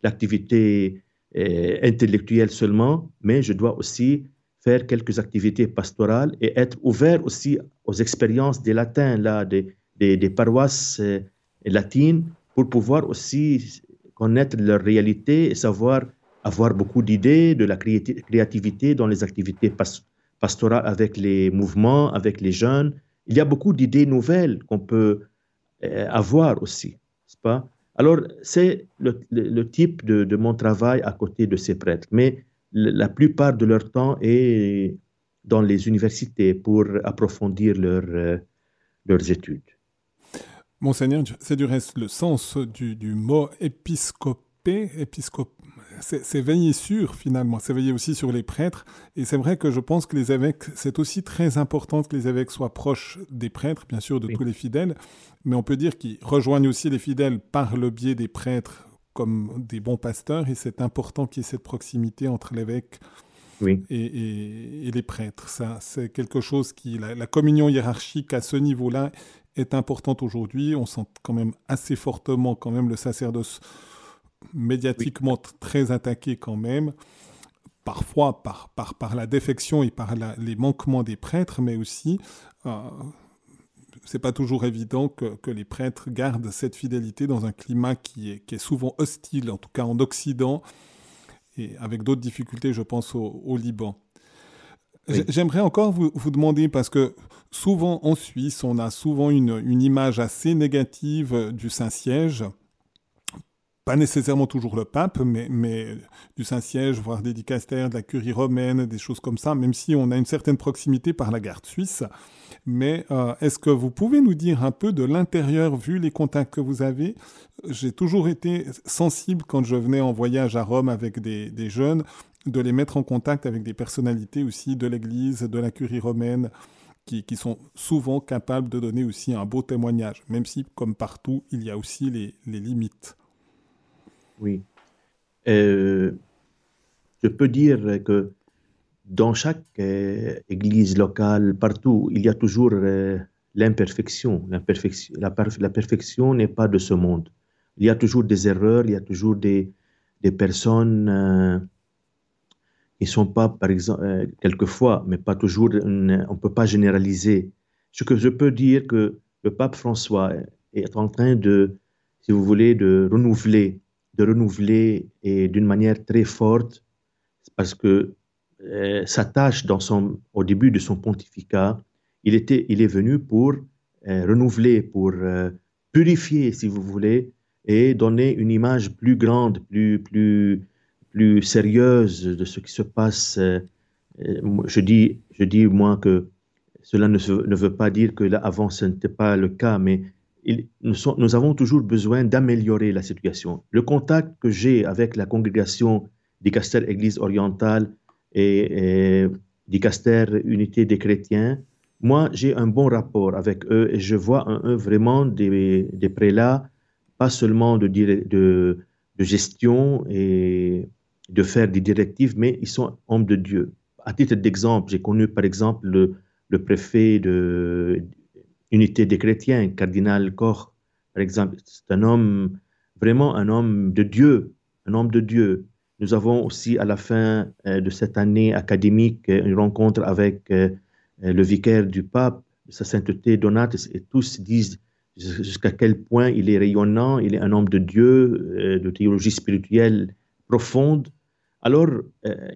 l'activité la, euh, intellectuelle seulement, mais je dois aussi faire quelques activités pastorales et être ouvert aussi aux expériences des latins, là, des, des, paroisses euh, latines, pour pouvoir aussi connaître leur réalité et savoir avoir beaucoup d'idées, de la créativité dans les activités pas, pastorales avec les mouvements, avec les jeunes, il y a beaucoup d'idées nouvelles qu'on peut euh, avoir aussi, pas? Alors, c'est le, type de, mon travail à côté de ces prêtres. Mais la plupart de leur temps est dans les universités pour approfondir leurs études. Monseigneur, c'est du reste le sens du, mot épiscopé, c'est veiller sur finalement, c'est veiller aussi sur les prêtres. Et c'est vrai que je pense que les évêques, c'est aussi très important que les évêques soient proches des prêtres, bien sûr, de tous les fidèles, mais on peut dire qu'ils rejoignent aussi les fidèles par le biais des prêtres comme des bons pasteurs, et c'est important qu'il y ait cette proximité entre l'évêque et, les prêtres. Ça, c'est quelque chose qui, la communion hiérarchique à ce niveau-là est importante aujourd'hui. On sent quand même assez fortement quand même le sacerdoce médiatiquement très attaqué quand même, parfois par, par, par la défection et par les manquements des prêtres, mais aussi euh, c'est pas toujours évident que, que, les prêtres gardent cette fidélité dans un climat qui est, qui est souvent hostile, en tout cas en Occident, et avec d'autres difficultés, je pense, au Liban. J'aimerais encore vous, vous, demander, parce que souvent en Suisse, on a souvent une, une image assez négative du Saint-Siège. Pas nécessairement toujours le pape, mais, du Saint-Siège, voire des dicastères, de la curie romaine, des choses comme ça, même si on a une certaine proximité par la garde suisse. Mais euh, est-ce que vous pouvez nous dire un peu de l'intérieur, vu les contacts que vous avez? J'ai toujours été sensible quand je venais en voyage à Rome avec des, jeunes de les mettre en contact avec des personnalités aussi de l'Église, de la curie romaine, qui, sont souvent capables de donner aussi un beau témoignage, même si, comme partout, il y a aussi les limites. Oui. Euh, je peux dire que dans chaque euh, église locale, partout, il y a toujours euh, l'imperfection. La, perfection n'est pas de ce monde. Il y a toujours des erreurs, il y a toujours des, personnes ils sont pas, par exemple, euh, quelquefois, mais pas toujours, on ne peut pas généraliser. Ce que je peux dire que le pape François est en train de, si vous voulez, de renouveler, de renouveler et d'une manière très forte, parce que euh, sa tâche dans son, au début de son pontificat, il, était, il est venu pour euh, renouveler, pour purifier, si vous voulez, et donner une image plus grande, plus, plus, plus sérieuse de ce qui se passe. Euh, euh, je dis, je dis moi que cela ne, ne veut pas dire que là, avant ce n'était pas le cas, mais nous, avons toujours besoin d'améliorer la situation. Le contact que j'ai avec la congrégation d'Icaster Église orientale et, et d'Icaster Unité des chrétiens, moi j'ai un bon rapport avec eux et je vois en eux vraiment des, des prélats, pas seulement de, de, de gestion et de faire des directives, mais ils sont hommes de Dieu. À titre d'exemple, j'ai connu par exemple le, préfet de l'unité des chrétiens, cardinal Koch, par exemple. C'est un homme, vraiment un homme de Dieu, un homme de Dieu. Nous avons aussi à la fin euh, de cette année académique une rencontre avec euh, le vicaire du pape, sa sainteté Donatus, et tous disent jusqu'à quel point il est rayonnant, il est un homme de Dieu, euh, de théologie spirituelle profonde, alors, euh,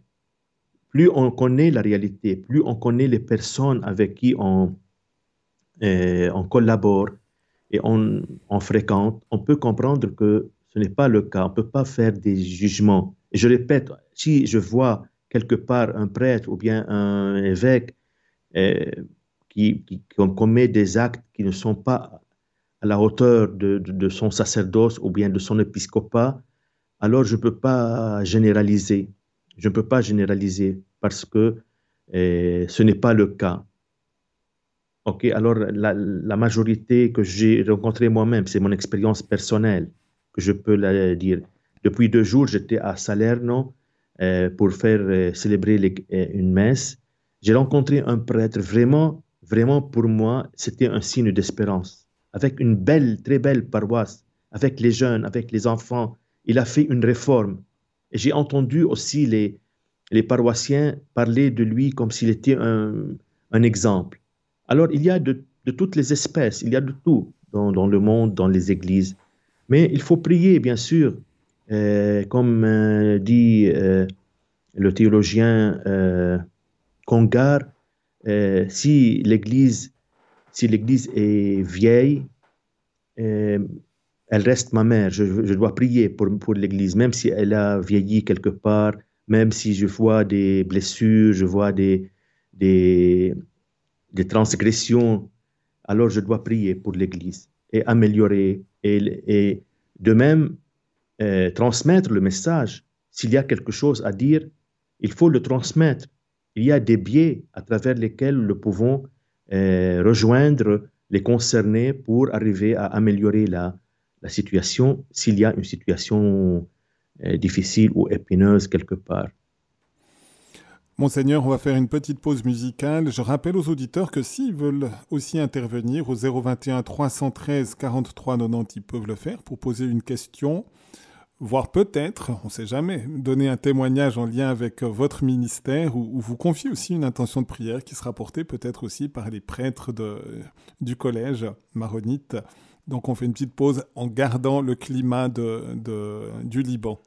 plus on connaît la réalité, plus on connaît les personnes avec qui on, euh, on collabore et on, fréquente, on peut comprendre que ce n'est pas le cas. On ne peut pas faire des jugements. Je répète, si je vois quelque part un prêtre ou bien un évêque euh, qui, commet des actes qui ne sont pas à la hauteur de, son sacerdoce ou bien de son épiscopat, alors je ne peux pas généraliser. Je ne peux pas généraliser parce que eh, ce n'est pas le cas. Ok, alors la, majorité que j'ai rencontrée moi-même, c'est mon expérience personnelle que je peux la dire. Depuis deux jours, j'étais à Salerno eh, pour faire eh, célébrer une messe. J'ai rencontré un prêtre vraiment, vraiment pour moi, c'était un signe d'espérance. Avec une belle, très belle paroisse, avec les jeunes, avec les enfants, il a fait une réforme. J'ai entendu aussi les, les paroissiens parler de lui comme s'il était un, un, exemple. Alors, il y a de, toutes les espèces, il y a de tout dans, le monde, dans les églises. Mais il faut prier, bien sûr, euh, comme euh, dit euh, le théologien Congar, si l'Église si l'Église est vieille, elle reste ma mère. Je, dois prier pour, l'Église, même si elle a vieilli quelque part, même si je vois des blessures, je vois des, des transgressions, alors je dois prier pour l'Église et améliorer et, et de même euh, transmettre le message. S'il y a quelque chose à dire, il faut le transmettre. Il y a des biais à travers lesquels nous pouvons euh, rejoindre les concernés pour arriver à améliorer la, situation s'il y a une situation euh, difficile ou épineuse quelque part. Monseigneur, on va faire une petite pause musicale. Je rappelle aux auditeurs que s'ils veulent aussi intervenir au 021 313 43 90, ils peuvent le faire pour poser une question, voire peut-être, on ne sait jamais, donner un témoignage en lien avec votre ministère ou, vous confier aussi une intention de prière qui sera portée peut-être aussi par les prêtres du collège maronite. Donc on fait une petite pause en gardant le climat du Liban.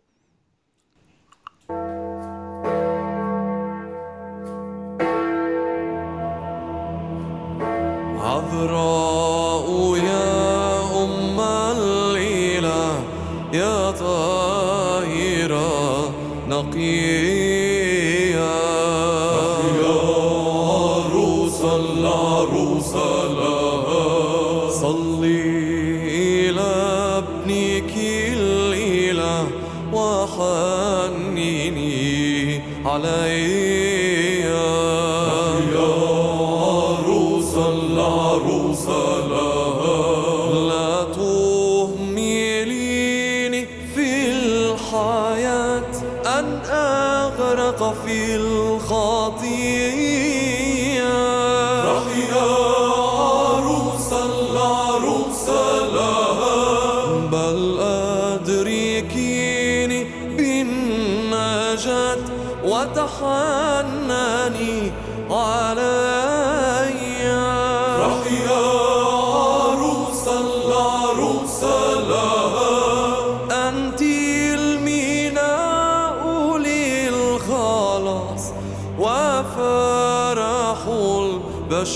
عذراء يا أم الإله يا طاهرة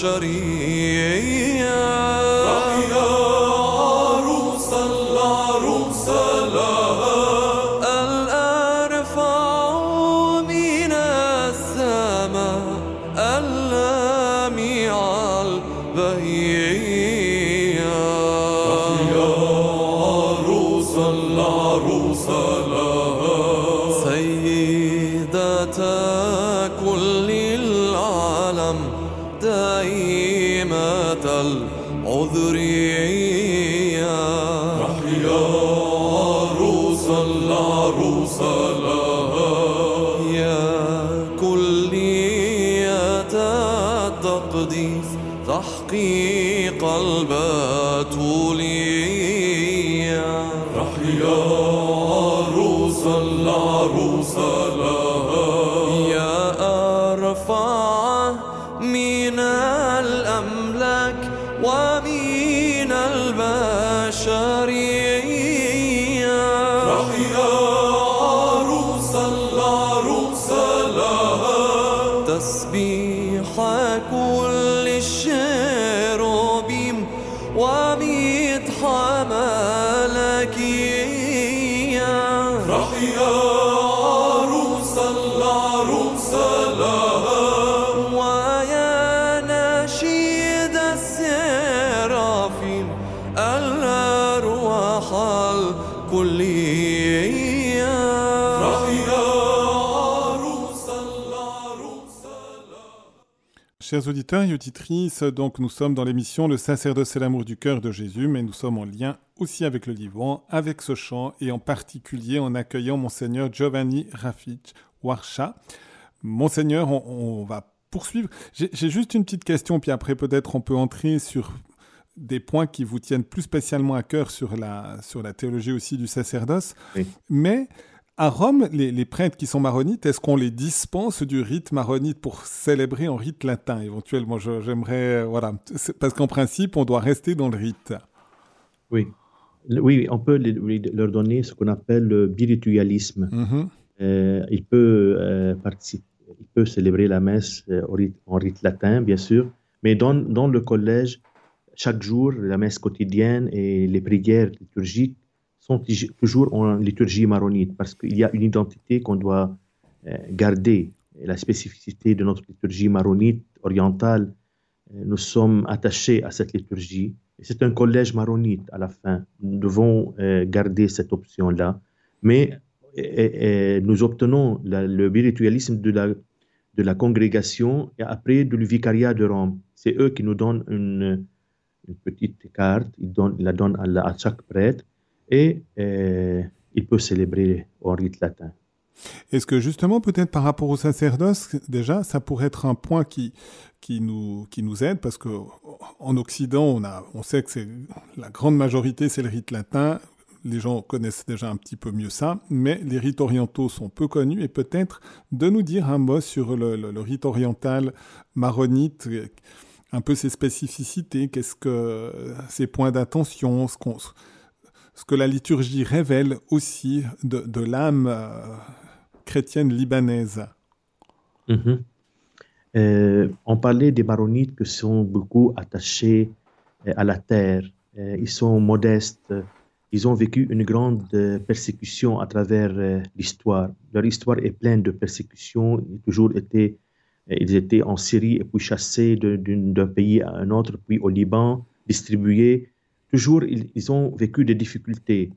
البشرية رحيا عروس العروس لها Chers auditeurs et auditrices, donc nous sommes dans l'émission Le sacerdoce et l'amour du cœur de Jésus, mais nous sommes en lien aussi avec le Liban, avec ce chant et en particulier en accueillant Monseigneur Giovanni Rafic Warsha. Monseigneur, on, on va poursuivre. J'ai j'ai juste une petite question, puis après peut-être on peut entrer sur des points qui vous tiennent plus spécialement à cœur sur la, sur la théologie aussi du sacerdoce. Oui. Mais à Rome, les, les prêtres qui sont maronites, est-ce qu'on les dispense du rite maronite pour célébrer en rite latin éventuellement? J'aimerais, euh, voilà, parce qu'en principe, on doit rester dans le rite. Oui. Oui, on peut leur donner ce qu'on appelle le biritualisme. Mhm. Euh, il, peut, euh, participer, il peut célébrer la messe euh, rite- en rite latin, bien sûr, mais dans, dans le collège, chaque jour, la messe quotidienne et les prières liturgiques sont toujours en liturgie maronite parce qu'il y a une identité qu'on doit euh, garder la spécificité de notre liturgie maronite orientale, euh, nous sommes attachés à cette liturgie. C'est un collège maronite à la fin. Nous devons euh, garder cette option-là. Mais nous obtenons le spiritualisme de la, de la congrégation et après du vicariat de Rome. C'est eux qui nous donnent une, petite carte, ils, donnent- la donnent à chaque prêtre et euh, il peut célébrer en rite latin. Est-ce que justement, peut-être par rapport au sacerdoce, déjà, ça pourrait être un point qui, qui, nous, qui nous aide, parce que en Occident, on, a, on sait que la grande majorité, c'est le rite latin. Les gens connaissent déjà un petit peu mieux ça, mais les rites orientaux sont peu connus, et peut-être de nous dire un mot sur le, le- le rite oriental maronite, un peu ses spécificités, qu'est-ce que ses points d'attention, ce, qu'on- ce que la liturgie révèle aussi de, l'âme euh, chrétienne libanaise. Mhm. Euh, on parlait des maronites qui sont beaucoup attachés euh, à la terre. Ils sont modestes. Ils ont vécu une grande persécution à travers l'histoire. Leur histoire est pleine de persécutions. Ils, toujours été, ils étaient en Syrie et puis chassés d'un pays à un autre, puis au Liban, distribués. Toujours, ils, ont vécu des difficultés,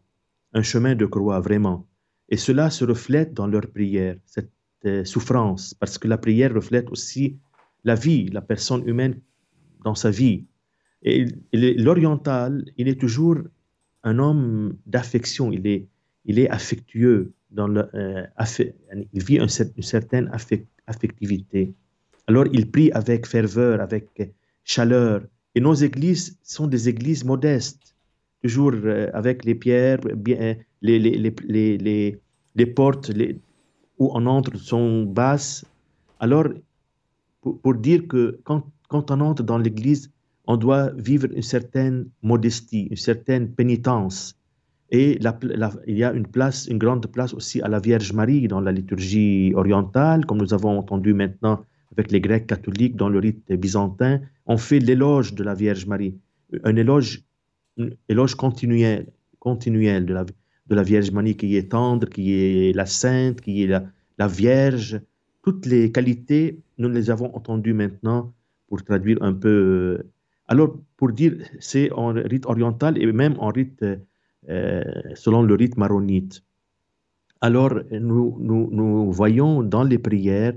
un chemin de croix, vraiment. Et cela se reflète dans leurs prières, cette euh, souffrance, parce que la prière reflète aussi la vie, la personne humaine dans sa vie. Et l'oriental, il est toujours un homme d'affection, il est, affectueux, euh, il vit une certaine affec- affectivité. Alors il prie avec ferveur, avec chaleur. Et nos églises sont des églises modestes, toujours euh, avec les pierres, euh, les, portes où on entre sont basses. Alors, pour, dire que quand, on entre dans l'église, on doit vivre une certaine modestie, une certaine pénitence. Et il y a une place, une grande place aussi à la Vierge Marie dans la liturgie orientale, comme nous avons entendu maintenant avec les Grecs catholiques dans le rite byzantin. On fait l'éloge de la Vierge Marie, un éloge, un éloge continuel, de la, Vierge Marie qui est tendre, qui est la sainte, qui est la, Vierge. Toutes les qualités, nous les avons entendues maintenant pour traduire un peu. euh, Alors, pour dire, c'est en rite oriental et même en rite, euh, selon le rite maronite. Alors, nous, nous voyons dans les prières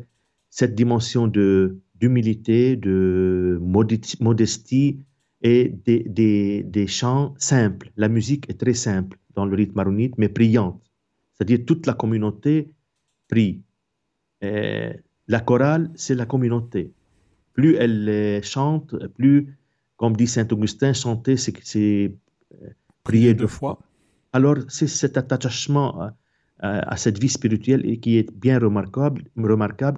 cette dimension de d'humilité, de modesti- modestie et des, des, des chants simples. La musique est très simple dans le rite maronite, mais priante. C'est-à-dire toute la communauté prie. La chorale, c'est la communauté. Plus elle chante, plus, comme dit Saint Augustin, chanter, c'est euh, prier deux fois. Alors, c'est cet attachement à, à- cette vie spirituelle et qui est bien remarquable.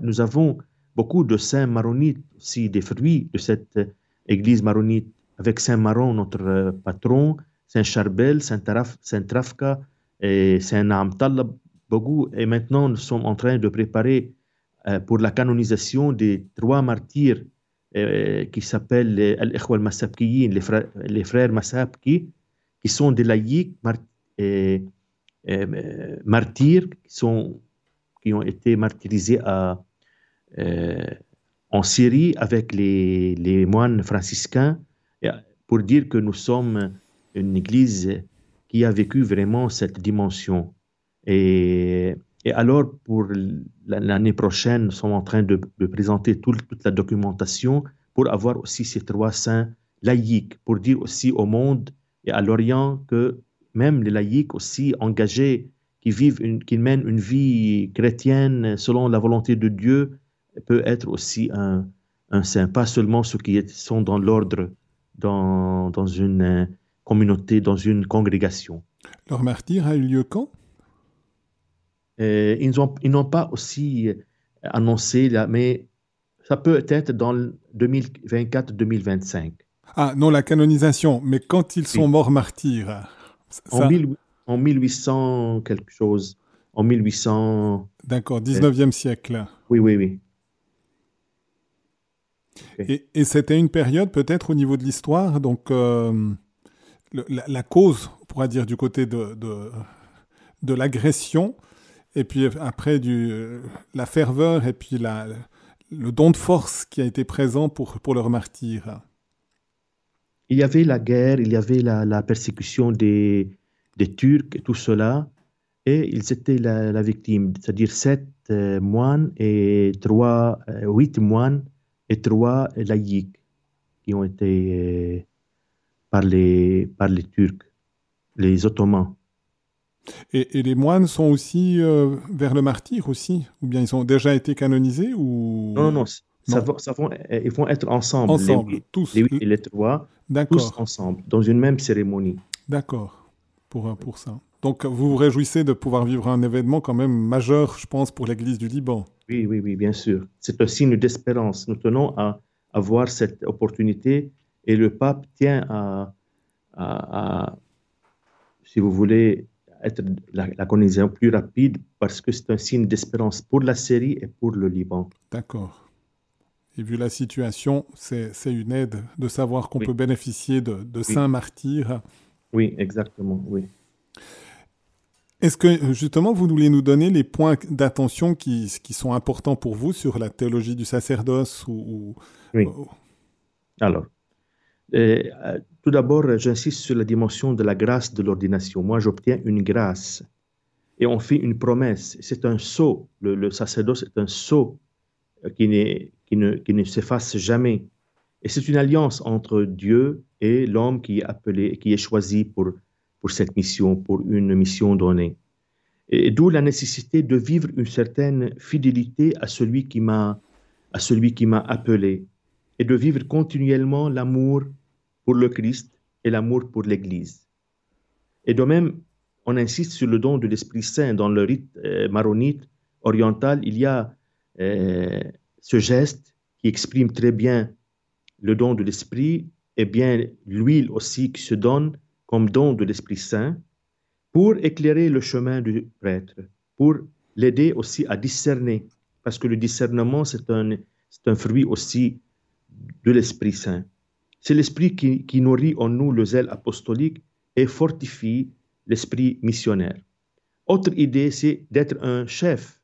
Nous avons beaucoup de saints maronites, aussi des fruits de cette euh, église maronite, avec Saint Maron, notre euh, patron, Saint Charbel, Saint, Trafka et Saint Naamtallah, beaucoup. Et maintenant, nous sommes en train de préparer euh, pour la canonisation des trois martyrs euh, qui s'appellent les frères, les frères qui sont des laïcs et, euh, martyrs qui, sont, qui ont été martyrisés euh, en Syrie avec les, moines franciscains pour dire que nous sommes une église qui a vécu vraiment cette dimension. Et, alors, pour la- l'année prochaine, nous sommes en train de, présenter tout- toute la documentation pour avoir aussi ces trois saints laïcs, pour dire aussi au monde et à l'Orient que même les laïcs aussi engagés, qui vivent, une, qui mènent une vie chrétienne selon la volonté de Dieu, peut être aussi un, un saint, pas seulement ceux qui sont dans l'ordre, dans, dans une euh, communauté, dans une congrégation. Leur martyr a eu lieu quand? Euh, ils n'ont pas aussi euh, annoncé, là, mais ça peut être dans le 2024-2025. Ah, non, la canonisation, mais quand ils sont Oui. morts martyrs. Ça- En, mille- en 1800 quelque chose. En 1800... D'accord, 19e siècle. Oui, oui, oui. Et, et c'était une période peut-être au niveau de l'histoire, donc euh, le- la, la cause, on pourra dire, du côté de, de, de l'agression et puis après du, la ferveur et puis la, le don de force qui a été présent pour, pour leur martyr. Il y avait la guerre, il y avait la, la persécution des, des Turcs et tout cela, et ils étaient la, la victime, c'est-à-dire sept euh, moines et trois, euh, huit moines et trois laïcs qui ont été euh, par, les, par les Turcs, les Ottomans. Et, et les moines sont aussi vers le martyr aussi Ou bien ils ont déjà été canonisés ou... Non, non, non, ça Non. va- ça vont- euh, ils vont être ensemble, Ensemble, les, tous. les huit et les trois, tous ensemble, dans une même cérémonie. d'accord, pour, pour ça. Donc vous vous réjouissez de pouvoir vivre un événement quand même majeur, je pense, pour l'Église du Liban. Oui, oui, oui, bien sûr. C'est un signe d'espérance. Nous tenons à avoir cette opportunité et le pape tient à, à- à, si vous voulez, être la, la colonisation plus rapide parce que c'est un signe d'espérance pour la Syrie et pour le Liban. D'accord. Et vu la situation, c'est une aide de savoir qu'on Oui. peut bénéficier de, de saints martyrs. Oui, exactement, oui. Est-ce que justement vous voulez nous donner les points d'attention qui, qui sont importants pour vous sur la théologie du sacerdoce ou, ou- Oui. ou- Alors, euh, euh, tout d'abord, j'insiste sur la dimension de la grâce de l'ordination. Moi, j'obtiens une grâce et on fait une promesse. C'est un sceau. Le, le sacerdoce est un sceau euh, qui, n'est- qui ne, qui ne s'efface jamais. Et c'est une alliance entre Dieu et l'homme qui est appelé, qui est choisi pour, pour cette mission, pour une mission donnée. Et d'où la nécessité de vivre une certaine fidélité à celui qui m'a, à celui qui m'a appelé et de vivre continuellement l'amour pour le Christ et l'amour pour l'Église. Et de même, on insiste sur le don de l'Esprit Saint. Dans le rite euh, maronite oriental, il y a euh, ce geste qui exprime très bien le don de l'Esprit et bien l'huile aussi qui se donne comme don de l'Esprit Saint pour éclairer le chemin du prêtre, pour l'aider aussi à discerner, parce que le discernement, c'est un, un fruit aussi de l'Esprit Saint. C'est l'Esprit qui nourrit en nous le zèle apostolique et fortifie l'esprit missionnaire. Autre idée, c'est d'être un chef.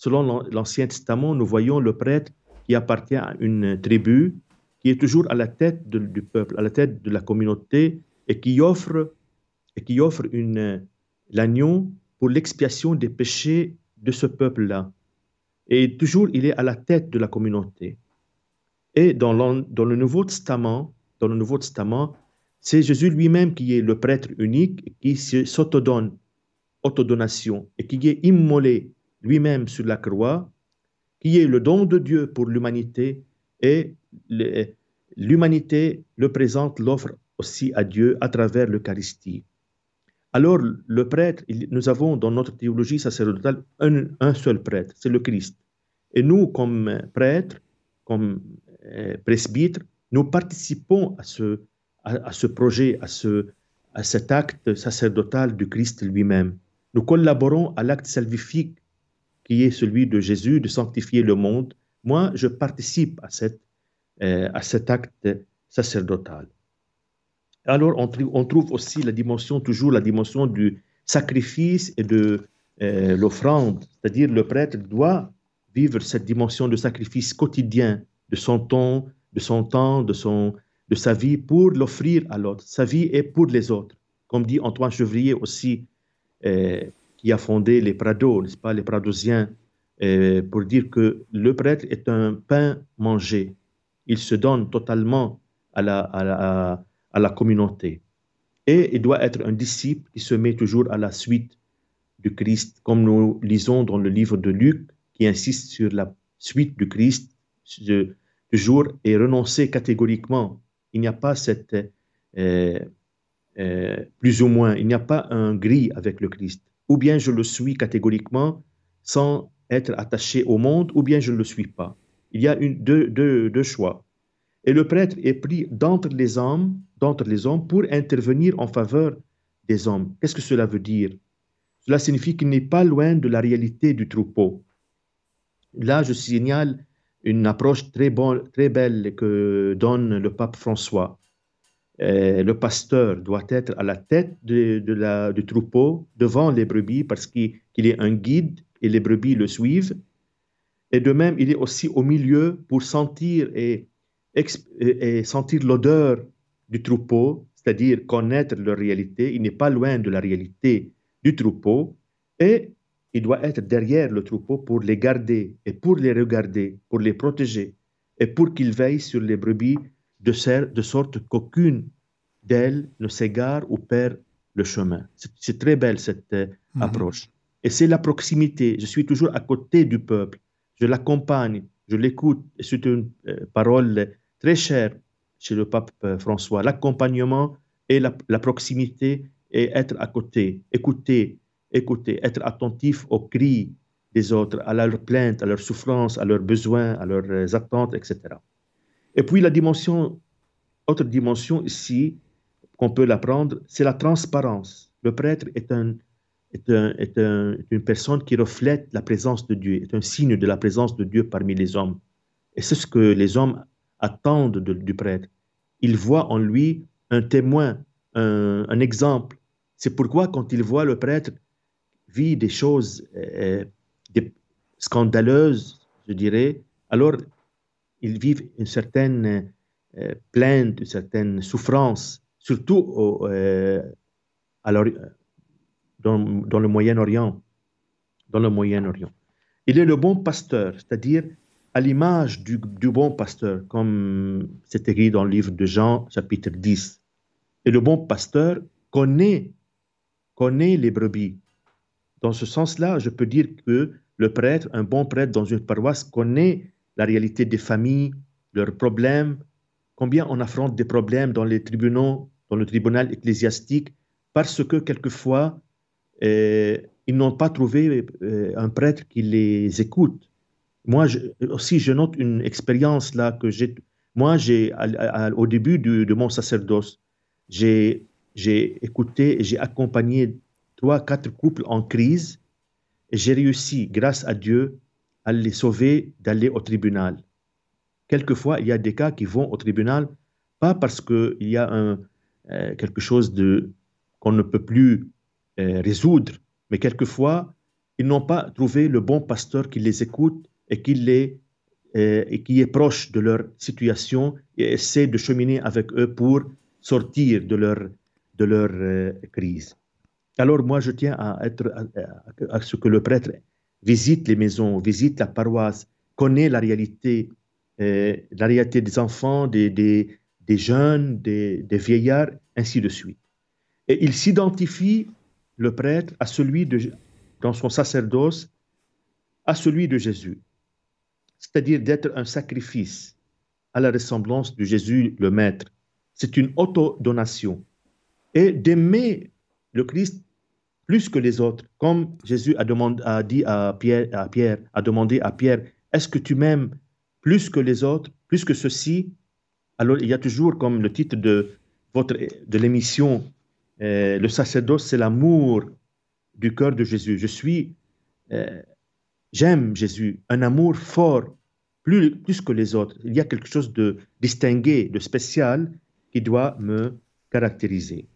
Selon l'An- l'Ancien Testament, nous voyons le prêtre qui appartient à une tribu, qui est toujours à la tête du peuple, à la tête de la communauté, et qui offre, et qui offre une, l'agneau pour l'expiation des péchés de ce peuple-là. Et toujours, il est à la tête de la communauté. Et dans, le Nouveau Testament, dans le Nouveau Testament, c'est Jésus lui-même qui est le prêtre unique, qui s'autodonne, autodonation, et qui est immolé lui-même sur la croix, qui est le don de Dieu pour l'humanité, et l'humanité le présente, l'offre aussi à Dieu à travers l'Eucharistie. Alors, le prêtre, nous avons dans notre théologie sacerdotale un, seul prêtre, c'est le Christ. Et nous, comme prêtres, comme euh, presbytres, nous participons à ce, à ce projet, à, ce, à cet acte sacerdotal du Christ lui-même. Nous collaborons à l'acte salvifique qui est celui de Jésus de sanctifier le monde. Moi, je participe à, cette, euh, à cet acte sacerdotal. Alors, on, tr- on trouve aussi la dimension, toujours la dimension du sacrifice et de euh, l'offrande, c'est-à-dire le prêtre doit vivre cette dimension de sacrifice quotidien de son temps, de son temps, de, son, de sa vie pour l'offrir à l'autre. Sa vie est pour les autres. Comme dit Antoine Chevrier aussi, euh, qui a fondé les Prados, n'est-ce pas, les Pradosiens, euh, pour dire que le prêtre est un pain mangé. Il se donne totalement à la, communauté. Et il doit être un disciple qui se met toujours à la suite du Christ, comme nous lisons dans le livre de Luc, qui insiste sur la suite du Christ, toujours, et renoncer catégoriquement. Il n'y a pas cette, euh, euh, plus ou moins, il n'y a pas un gris avec le Christ. Ou bien je le suis catégoriquement sans être attaché au monde, ou bien je ne le suis pas. Il y a deux, choix. Et le prêtre est pris d'entre les hommes, d'entre les hommes pour intervenir en faveur des hommes. Qu'est-ce que cela veut dire? Cela signifie qu'il n'est pas loin de la réalité du troupeau. Là, je signale une approche très belle que donne le pape François. Euh, le pasteur doit être à la tête du troupeau, devant les brebis, parce qu'il est un guide et les brebis le suivent. Et de même, il est aussi au milieu pour sentir et, sentir l'odeur du troupeau, c'est-à-dire connaître leur réalité. Il n'est pas loin de la réalité du troupeau et il doit être derrière le troupeau pour les garder et pour les regarder, pour les protéger et pour qu'il veille sur les brebis de, sorte qu'aucune d'elles ne s'égare ou perd le chemin. C'est- très belle cette euh, Mhm. approche. Et c'est la proximité. Je suis toujours à côté du peuple. Je l'accompagne, je l'écoute. C'est une euh, parole très chère chez le pape euh, François. L'accompagnement et la, la proximité et être à côté, écouter, écouter, être attentif aux cris des autres, à leurs plaintes, à leurs souffrances, à leurs besoins, à leurs attentes, etc. Et puis la dimension, autre dimension ici, qu'on peut l'apprendre, c'est la transparence. Le prêtre est, un, est, un- est un- une personne qui reflète la présence de Dieu, est un signe de la présence de Dieu parmi les hommes. Et c'est ce que les hommes attendent de- du prêtre. Ils voient en lui un témoin, un, un exemple. C'est pourquoi quand ils voient le prêtre vit des choses euh, scandaleuses, je dirais, alors ils vivent une certaine euh, plainte, une certaine souffrance, surtout euh. Dans le Moyen-Orient. Il est le bon pasteur, c'est-à-dire à l'image du, du bon pasteur, comme c'est écrit dans le livre de Jean, chapitre 10. Et le bon pasteur connaît, connaît les brebis. Dans ce sens-là, je peux dire que le prêtre, un bon prêtre dans une paroisse, connaît la réalité des familles, leurs problèmes, combien on affronte des problèmes dans les tribunaux, dans le tribunal ecclésiastique, parce que quelquefois, euh, ils n'ont pas trouvé euh, un prêtre qui les écoute. Moi aussi, je note une expérience là que j'ai. Moi, j'ai au début de mon sacerdoce, j'ai écouté et j'ai accompagné trois, quatre couples en crise et j'ai réussi, grâce à Dieu, à les sauver d'aller au tribunal. Quelquefois, il y a des cas qui vont au tribunal, pas parce qu'il y a un, euh, quelque chose de, qu'on ne peut plus euh, résoudre, mais quelquefois, ils n'ont pas trouvé le bon pasteur qui les écoute et qui, les, euh, et qui est proche de leur situation et essaie de cheminer avec eux pour sortir de leur, de leur crise. Alors moi, je tiens à, être, à ce que le prêtre visite les maisons, visite la paroisse, connaît la réalité, euh, la réalité des enfants, des, des, jeunes, des, des vieillards, ainsi de suite. Et il s'identifie, le prêtre, à celui de, dans son sacerdoce, à celui de Jésus. C'est-à-dire d'être un sacrifice à la ressemblance de Jésus, le Maître. C'est une autodonation. Et d'aimer le Christ plus que les autres, comme Jésus a, demandé, à Pierre, est-ce que tu m'aimes plus que les autres, plus que ceci Alors il y a toujours comme le titre de votre de l'émission, euh, le sacerdoce, c'est l'amour du cœur de Jésus. Je suis, euh, j'aime Jésus, un amour fort, plus, plus que les autres. Il y a quelque chose de distingué, de spécial qui doit me caractériser.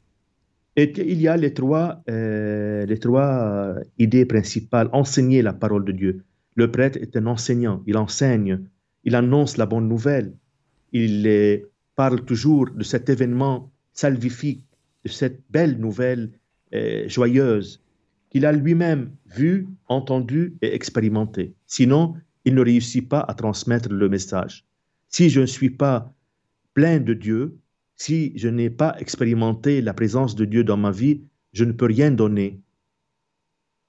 Et il y a les trois, euh, les trois idées principales. Enseigner la parole de Dieu. Le prêtre est un enseignant. Il enseigne, il annonce la bonne nouvelle. Il euh, parle toujours de cet événement salvifique, de cette belle nouvelle euh, joyeuse qu'il a lui-même vu, entendu et expérimenté. Sinon, il ne réussit pas à transmettre le message. Si je ne suis pas plein de Dieu, si je n'ai pas expérimenté la présence de Dieu dans ma vie, je ne peux rien donner.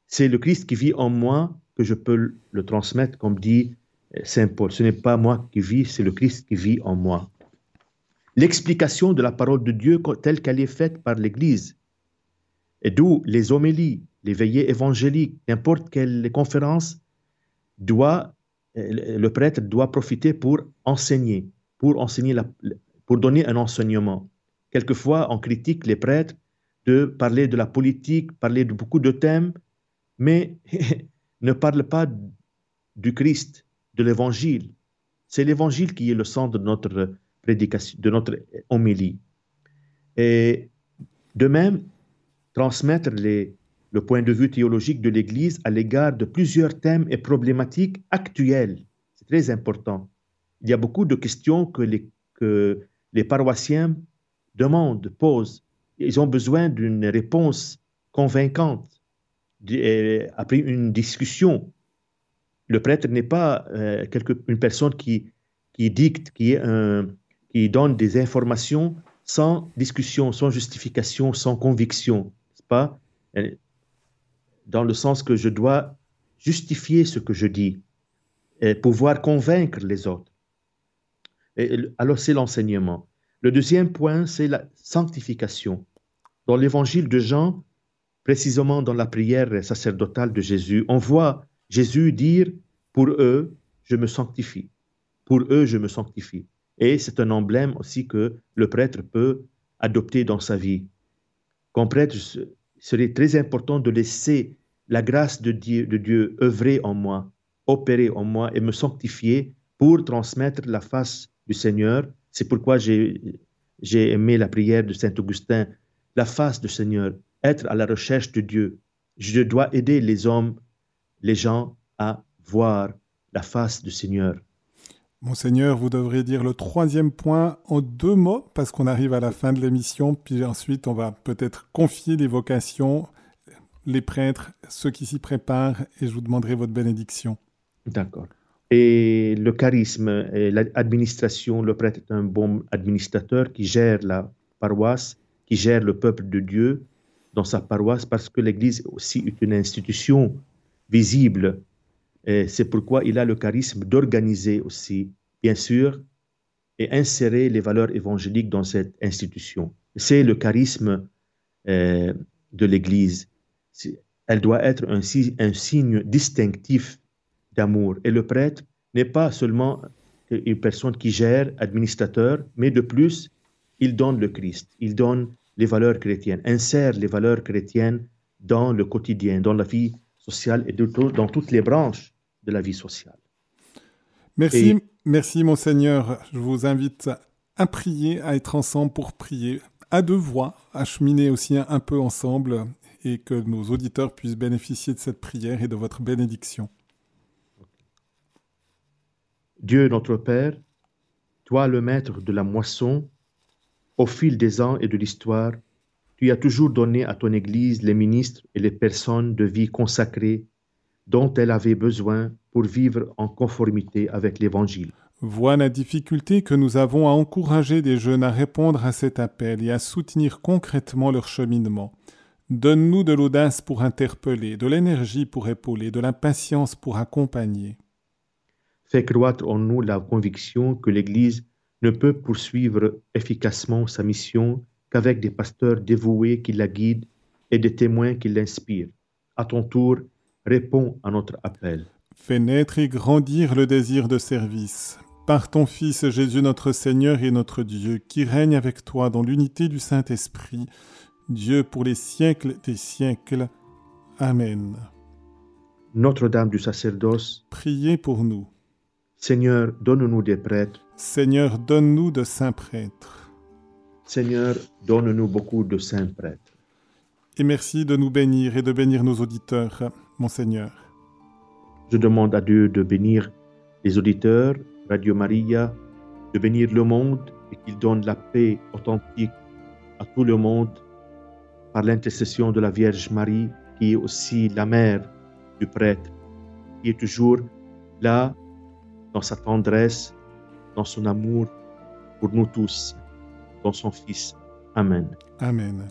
C'est le Christ qui vit en moi que je peux le transmettre, comme dit Saint Paul. Ce n'est pas moi qui vis, c'est le Christ qui vit en moi. L'explication de la parole de Dieu telle qu'elle est faite par l'Église, et d'où les homélies, les veillées évangéliques, n'importe quelle conférence, doit, le prêtre doit profiter pour enseigner, pour enseigner la, pour donner un enseignement. Quelquefois, on critique les prêtres de parler de la politique, parler de beaucoup de thèmes, mais ne parle pas du Christ, de l'évangile. C'est l'évangile qui est le centre de notre prédication, de notre homélie. Et de même, transmettre le point de vue théologique de l'Église à l'égard de plusieurs thèmes et problématiques actuels. C'est très important. Il y a beaucoup de questions que les, que les paroissiens demandent, posent. Ils ont besoin d'une réponse convaincante d- après une discussion. Le prêtre n'est pas euh, quelque- une personne qui, qui dicte, qui, donne des informations sans discussion, sans justification, sans conviction. pas? Euh, Dans le sens que je dois justifier ce que je dis et pouvoir convaincre les autres. Alors, c'est l'enseignement. Le deuxième point, c'est la sanctification. Dans l'évangile de Jean, précisément dans la prière sacerdotale de Jésus, on voit Jésus dire Pour eux, je me sanctifie. Pour eux, je me sanctifie. Et c'est un emblème aussi que le prêtre peut adopter dans sa vie. Comme prêtre, il serait très important de laisser la grâce de Dieu, de Dieu œuvrer en moi, opérer en moi et me sanctifier pour transmettre la face du Seigneur. C'est pourquoi j'ai aimé la prière de Saint Augustin, la face du Seigneur, être à la recherche de Dieu. Je dois aider les hommes, les gens à voir la face du Seigneur. Monseigneur, vous devriez dire le troisième point en deux mots, parce qu'on arrive à la fin de l'émission, puis ensuite on va peut-être confier les vocations, les prêtres, ceux qui s'y préparent, et je vous demanderai votre bénédiction. D'accord. Et le charisme l'administration, le prêtre est un bon administrateur qui gère la paroisse, qui gère le peuple de Dieu dans sa paroisse, parce que l'Église aussi est une institution visible. C'est pourquoi il a le charisme d'organiser aussi, bien sûr, et insérer les valeurs évangéliques dans cette institution. C'est le charisme euh, de l'Église. Elle doit être un signe distinctif d'amour. Et le prêtre n'est pas seulement une personne qui gère, administrateur, mais de plus, il donne le Christ, il donne les valeurs chrétiennes, insère les valeurs chrétiennes dans le quotidien, dans la vie sociale et de tout- dans toutes les branches de la vie sociale. Merci, Et- merci Monseigneur. Je vous invite à prier, à être ensemble pour prier, à deux voix, à cheminer aussi un, un peu ensemble, et que nos auditeurs puissent bénéficier de cette prière et de votre bénédiction. Dieu notre Père, toi le maître de la moisson, au fil des ans et de l'histoire, tu as toujours donné à ton Église les ministres et les personnes de vie consacrées dont elle avait besoin pour vivre en conformité avec l'Évangile. Vois la difficulté que nous avons à encourager des jeunes à répondre à cet appel et à soutenir concrètement leur cheminement. Donne-nous de l'audace pour interpeller, de l'énergie pour épauler, de l'impatience pour accompagner. Fais croître en nous la conviction que l'Église ne peut poursuivre efficacement sa mission qu'avec des pasteurs dévoués qui la guident et des témoins qui l'inspirent. À ton tour, réponds à notre appel. Fais naître et grandir le désir de service. Par ton Fils Jésus notre Seigneur et notre Dieu, qui règne avec toi dans l'unité du Saint-Esprit, Dieu pour les siècles des siècles. Amen. Notre-Dame du sacerdoce, Priez pour nous. Seigneur, donne-nous des prêtres. Seigneur, donne-nous de saints prêtres. Seigneur, donne-nous beaucoup de saints prêtres. Et merci de nous bénir et de bénir nos auditeurs, Monseigneur. Je demande à Dieu de bénir les auditeurs, Radio Maria, de bénir le monde et qu'il donne la paix authentique à tout le monde par l'intercession de la Vierge Marie, qui est aussi la mère du prêtre, qui est toujours là dans sa tendresse, dans son amour pour nous tous, dans son Fils. Amen. Amen.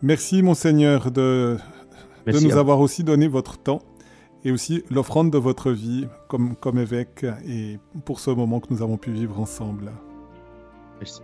Merci, Monseigneur, de, de nous avoir aussi donné votre temps et aussi l'offrande de votre vie comme, comme évêque et pour ce moment que nous avons pu vivre ensemble. Merci.